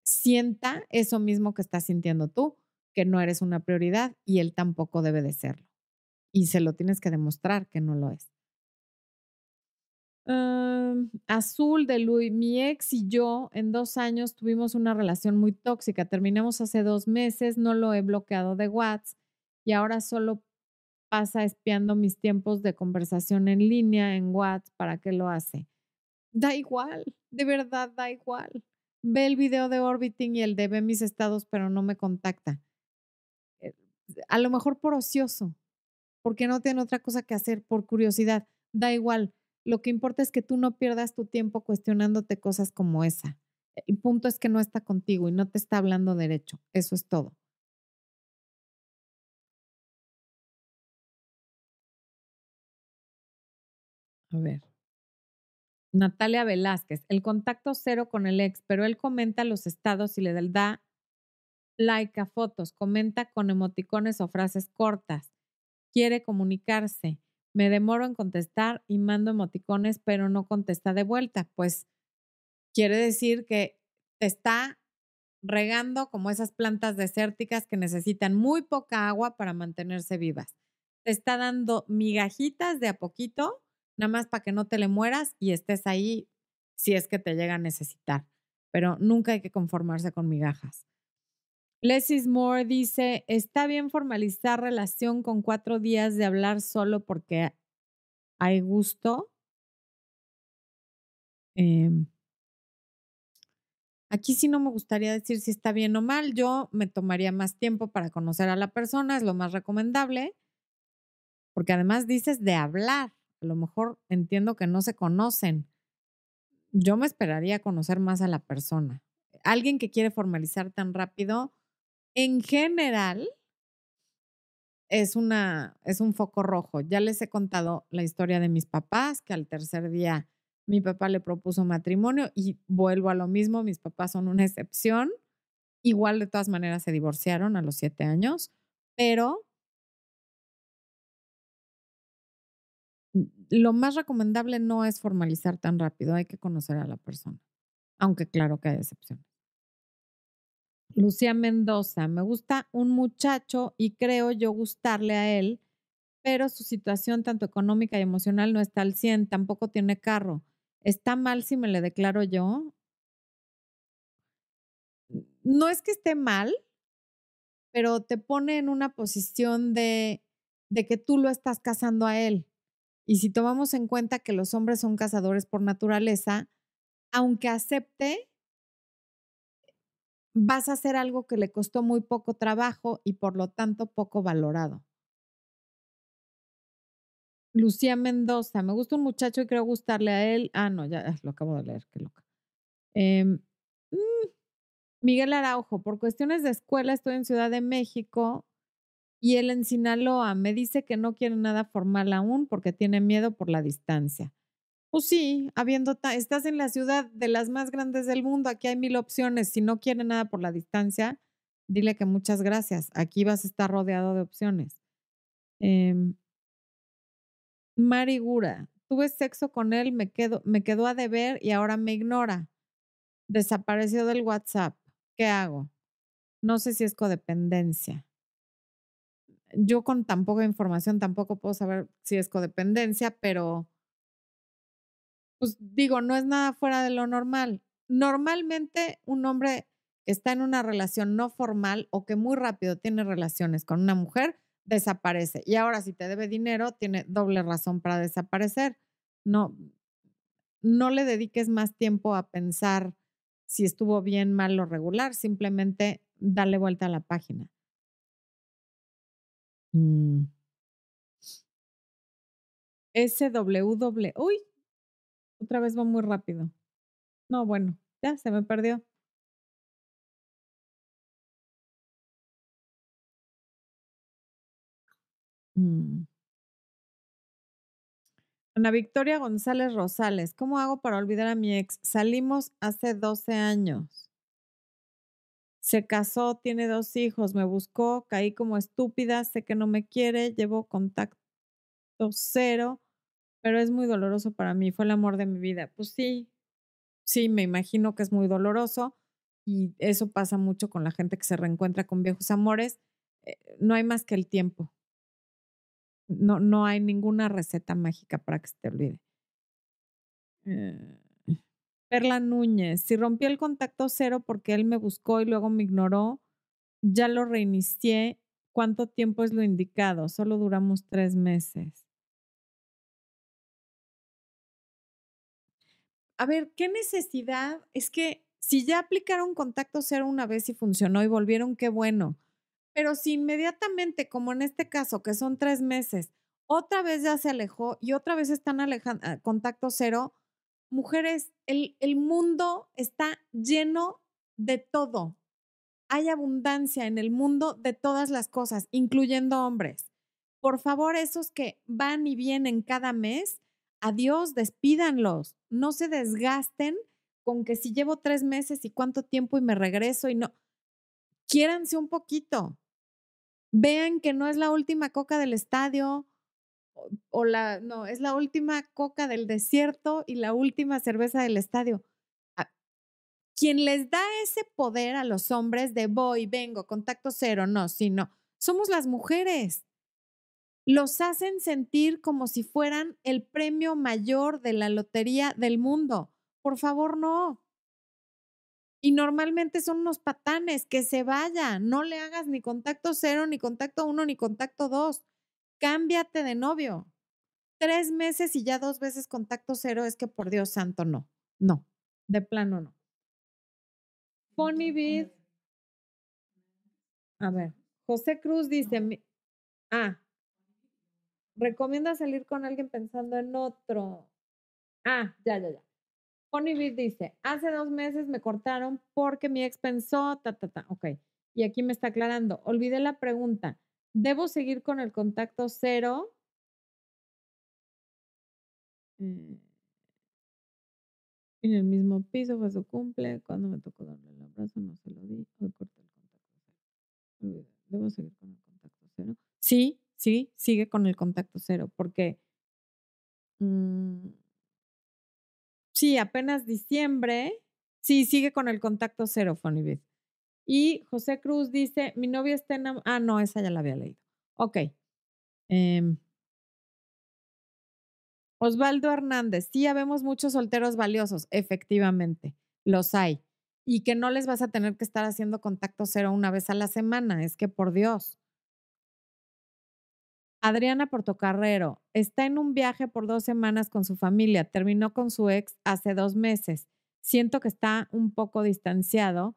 sienta eso mismo que estás sintiendo tú, que no eres una prioridad y él tampoco debe de serlo. Y se lo tienes que demostrar que no lo es. azul de Luis, mi ex y yo en dos años tuvimos una relación muy tóxica. Terminamos hace dos meses, no lo he bloqueado de WhatsApp y ahora solo pasa espiando mis tiempos de conversación en línea en WhatsApp. ¿Para qué lo hace? Da igual, de verdad da igual ve el video de Orbiting y el de ve mis estados, pero no me contacta. Eh, a lo mejor por ocioso, porque no tiene otra cosa que hacer, por curiosidad. Da igual. Lo que importa es que tú no pierdas tu tiempo cuestionándote cosas como esa. El punto es que no está contigo y no te está hablando derecho. Eso es todo. A ver. Natalia Velázquez, el contacto cero con el ex, pero él comenta los estados y le da like a fotos, comenta con emoticones o frases cortas, quiere comunicarse, me demoro en contestar y mando emoticones, pero no contesta de vuelta. Pues quiere decir que te está regando como esas plantas desérticas que necesitan muy poca agua para mantenerse vivas. Te está dando migajitas de a poquito nada más para que no te le mueras y estés ahí si es que te llega a necesitar. Pero nunca hay que conformarse con migajas. Leslie Moore dice, está bien formalizar relación con cuatro días de hablar solo porque hay gusto. Em, aquí sí no me gustaría decir si está bien o mal. Yo me tomaría más tiempo para conocer a la persona, es lo más recomendable, porque además dices de hablar a lo mejor entiendo que no se conocen. Yo me esperaría conocer más a la persona. Alguien que quiere formalizar tan rápido, en general, es, una, es un foco rojo. Ya les he contado la historia de mis papás, que al tercer día mi papá le propuso matrimonio y vuelvo a lo mismo, mis papás son una excepción. Igual de todas maneras se divorciaron a los siete años, pero lo más recomendable no es formalizar tan rápido, hay que conocer a la persona, aunque claro que hay excepciones. Lucía Mendoza, me gusta un muchacho y creo yo gustarle a él, pero su situación tanto económica y emocional no está al 100, tampoco tiene carro. ¿Está mal si me le declaro yo? No es que esté mal, pero te pone en una posición de, de que tú lo estás casando a él. Y si tomamos en cuenta que los hombres son cazadores por naturaleza, aunque acepte, vas a hacer algo que le costó muy poco trabajo y por lo tanto poco valorado. Lucía Mendoza, me gusta un muchacho y creo gustarle a él. Ah, no, ya lo acabo de leer, qué loca. Em, mm, Miguel Araujo, por cuestiones de escuela estoy en Ciudad de México y él en Sinaloa me dice que no quiere nada formal aún porque tiene miedo por la distancia. Pues sí, habiendo estás en la ciudad de las más grandes del mundo, aquí hay mil opciones. Si no quiere nada por la distancia, Dile que muchas gracias. Aquí vas a estar rodeado de opciones. Eh, Marigura, tuve sexo con él, me, quedo, me quedó a deber y ahora me ignora. Desapareció del WhatsApp. ¿Qué hago? No sé si es codependencia. Yo con tan poca información tampoco puedo saber si es codependencia, pero pues digo, no es nada fuera de lo normal. Normalmente un hombre que está en una relación no formal o que muy rápido tiene relaciones con una mujer, desaparece. Y ahora si te debe dinero, tiene doble razón para desaparecer. No, no le dediques más tiempo a pensar si estuvo bien, mal o regular, simplemente dale vuelta a la página. Mm. SWW. Uy, otra vez va muy rápido. No, bueno, ya se me perdió. Mm. Ana Victoria González Rosales, ¿cómo hago para olvidar a mi ex? Salimos hace 12 años. Se casó, tiene dos hijos, me buscó, caí como estúpida, sé que no me quiere, llevo contacto cero, pero es muy doloroso para mí, fue el amor de mi vida. Pues sí, sí, me imagino que es muy doloroso y eso pasa mucho con la gente que se reencuentra con viejos amores. Eh, no hay más que el tiempo. No, no hay ninguna receta mágica para que se te olvide. Eh, Perla Núñez, si rompí el contacto cero porque él me buscó y luego me ignoró, ya lo reinicié. ¿Cuánto tiempo es lo indicado? Solo duramos tres meses. A ver, ¿qué necesidad? Es que si ya aplicaron contacto cero una vez y funcionó y volvieron, qué bueno. Pero si inmediatamente, como en este caso, que son tres meses, otra vez ya se alejó y otra vez están alejando, ah, contacto cero, mujeres, el, el mundo está lleno de todo. Hay abundancia en el mundo de todas las cosas, incluyendo hombres. Por favor, esos que van y vienen cada mes, adiós, despídanlos. No se desgasten con que si llevo tres meses y cuánto tiempo y me regreso y no. Quiéranse un poquito. Vean que no es la última coca del estadio o, la, no, es la última coca del desierto y la última cerveza del estadio. Ah, quien les da ese poder a los hombres de voy, vengo, contacto cero, no, sino somos las mujeres. Los hacen sentir como si fueran el premio mayor de la lotería del mundo. Por favor, no. Y normalmente son unos patanes, que se vaya, no le hagas ni contacto cero, ni contacto uno, ni contacto dos. Cámbiate de novio. Tres meses y ya dos veces contacto cero es que por Dios santo no. No, de plano no. Funny Bid. A ver, José Cruz dice, ah, recomienda salir con alguien pensando en otro. Ah, ya, ya, ya. Ponybeat dice, hace dos meses me cortaron porque mi ex pensó, ta, ta, ta. Ok. Y aquí me está aclarando. Olvidé la pregunta. ¿Debo seguir con el contacto cero? Mm. En el mismo piso fue su cumple. Cuando me tocó darle el abrazo, no se lo di. Hoy corté el contacto cero. ¿Debo seguir con el contacto cero? Sí, sí, sigue con el contacto cero, porque mm, Sí, apenas diciembre. Sí, sigue con el contacto cero, Fonibit. Y José Cruz dice, mi novia está en... Ah, no, esa ya la había leído. Ok. Em. Osvaldo Hernández, sí, habemos muchos solteros valiosos, efectivamente, los hay. Y que no les vas a tener que estar haciendo contacto cero una vez a la semana, es que por Dios. Adriana Portocarrero está en un viaje por dos semanas con su familia. Terminó con su ex hace dos meses. Siento que está un poco distanciado,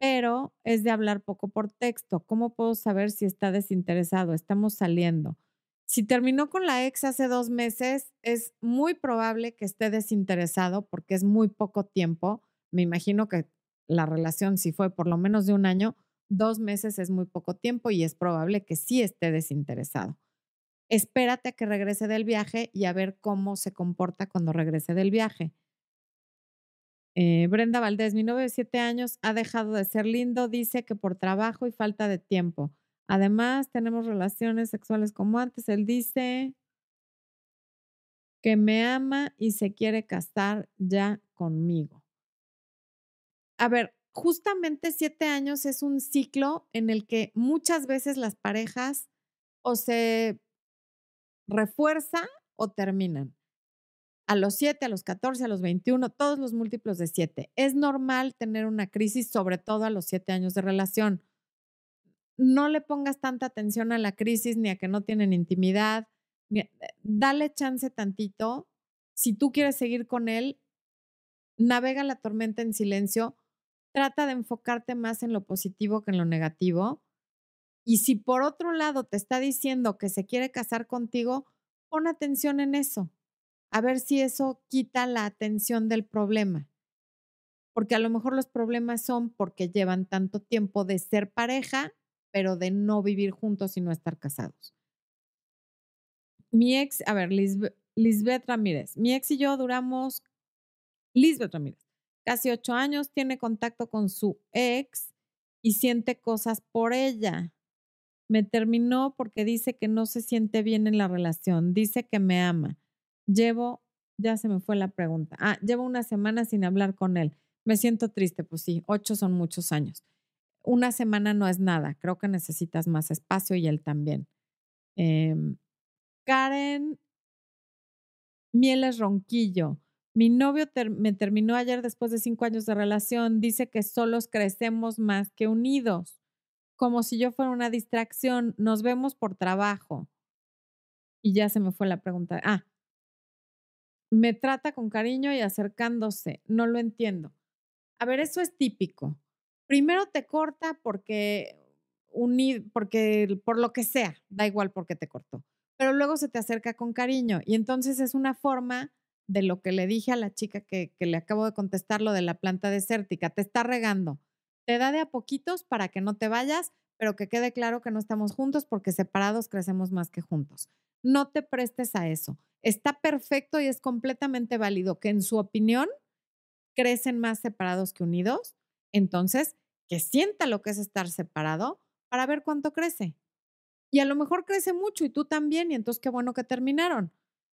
pero es de hablar poco por texto. ¿Cómo puedo saber si está desinteresado? Estamos saliendo. Si terminó con la ex hace dos meses, es muy probable que esté desinteresado porque es muy poco tiempo. Me imagino que la relación, si fue por lo menos de un año, Dos meses es muy poco tiempo y es probable que sí esté desinteresado. Espérate a que regrese del viaje y a ver cómo se comporta cuando regrese del viaje. Eh, Brenda Valdés, mi novio de siete años ha dejado de ser lindo, dice que por trabajo y falta de tiempo. Además, tenemos relaciones sexuales como antes. Él dice que me ama y se quiere casar ya conmigo. A ver, justamente siete años es un ciclo en el que muchas veces las parejas o se refuerzan o terminan. A los siete, a los 14, a los 21, todos los múltiplos de siete. Es normal tener una crisis, sobre todo a los siete años de relación. No le pongas tanta atención a la crisis ni a que no tienen intimidad. Eh, dale chance tantito. Si tú quieres seguir con él, navega la tormenta en silencio trata de enfocarte más en lo positivo que en lo negativo. Y si por otro lado te está diciendo que se quiere casar contigo, pon atención en eso. A ver si eso quita la atención del problema. Porque a lo mejor los problemas son porque llevan tanto tiempo de ser pareja, pero de no vivir juntos y no estar casados. Mi ex, a ver, Lisbeth Ramírez, mi ex y yo duramos, Lisbeth Ramírez, casi ocho años, tiene contacto con su ex y siente cosas por ella. Me terminó porque dice que no se siente bien en la relación, dice que me ama. Llevo, ya se me fue la pregunta. Ah, llevo una semana sin hablar con él. Me siento triste, pues sí, ocho son muchos años. Una semana no es nada, creo que necesitas más espacio y él también. Em, Karen Mieles Ronquillo. Mi novio me terminó ayer después de cinco años de relación. Dice que solos crecemos más que unidos, como si yo fuera una distracción. Nos vemos por trabajo. Y ya se me fue la pregunta. Ah, me trata con cariño y acercándose. No lo entiendo. A ver, eso es típico. Primero te corta porque, porque por lo que sea, da igual porque te cortó. Pero luego se te acerca con cariño y entonces es una forma de lo que le dije a la chica que, le acabo de contestar, lo de la planta desértica. Te está regando. Te da de a poquitos para que no te vayas, pero que quede claro que no estamos juntos porque separados crecemos más que juntos. No te prestes a eso. Está perfecto y es completamente válido que en su opinión crecen más separados que unidos. Entonces, que sienta lo que es estar separado para ver cuánto crece. Y a lo mejor crece mucho y tú también, y entonces qué bueno que terminaron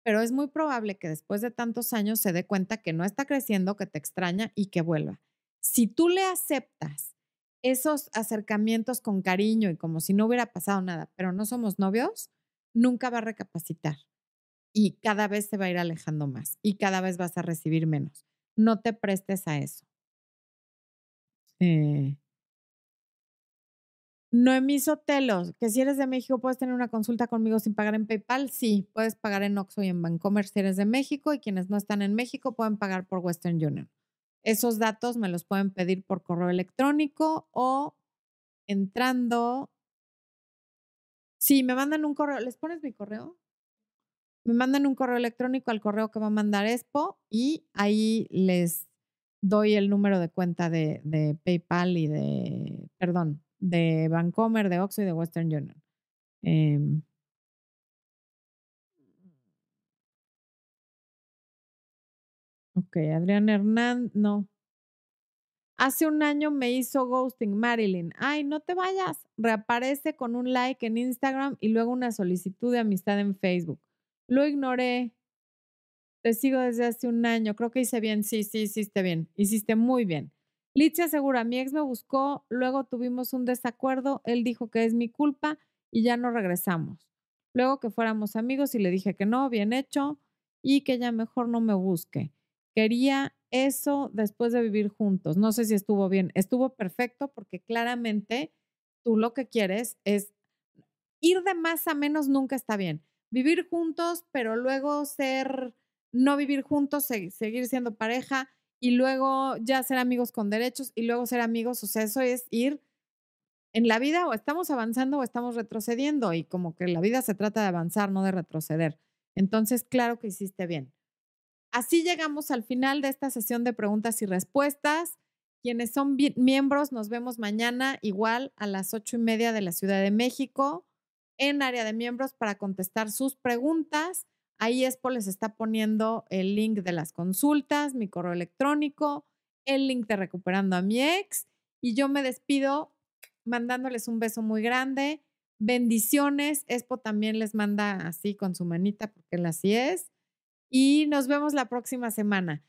pero es muy probable que después de tantos años se dé cuenta que no está creciendo, que te extraña y que vuelva. Si tú le aceptas esos acercamientos con cariño y como si no hubiera pasado nada, pero no somos novios, nunca va a recapacitar y cada vez se va a ir alejando más y cada vez vas a recibir menos. No te prestes a eso. Eh, Noemí Sotelo, que si eres de México puedes tener una consulta conmigo sin pagar en PayPal. Sí, puedes pagar en Oxxo y en Bancomer si eres de México y quienes no están en México pueden pagar por Western Union. Esos datos me los pueden pedir por correo electrónico o entrando. Sí, me mandan un correo. ¿Les pones mi correo? Me mandan un correo electrónico al correo que va a mandar Expo y ahí les doy el número de cuenta de, de PayPal y de, perdón, de Vancomer, de Oxxo y de Western Union. Em ok, Adrián Hernán, no. Hace un año me hizo ghosting Marilyn. Ay, no te vayas. Reaparece con un like en Instagram y luego una solicitud de amistad en Facebook. Lo ignoré. Te sigo desde hace un año. Creo que hice bien. Sí, sí, hiciste bien. Hiciste muy bien. Litzia asegura, mi ex me buscó, luego tuvimos un desacuerdo, él dijo que es mi culpa y ya no regresamos. Luego que fuéramos amigos y le dije que no, bien hecho, y que ya mejor no me busque. Quería eso después de vivir juntos. No sé si estuvo bien. Estuvo perfecto porque claramente tú lo que quieres es ir de más a menos nunca está bien. Vivir juntos, pero luego ser, no vivir juntos, seguir siendo pareja y luego ya ser amigos con derechos y luego ser amigos, o sea, eso es ir en la vida o estamos avanzando o estamos retrocediendo y como que la vida se trata de avanzar, no de retroceder. Entonces, claro que hiciste bien. Así llegamos al final de esta sesión de preguntas y respuestas. Quienes son miembros, nos vemos mañana igual a las ocho y media de la Ciudad de México en área de miembros para contestar sus preguntas. Ahí Expo les está poniendo el link de las consultas, mi correo electrónico el link de Recuperando a mi ex y yo me despido mandándoles un beso muy grande. Bendiciones. Expo también les manda así con su manita porque él así es. Y nos vemos la próxima semana.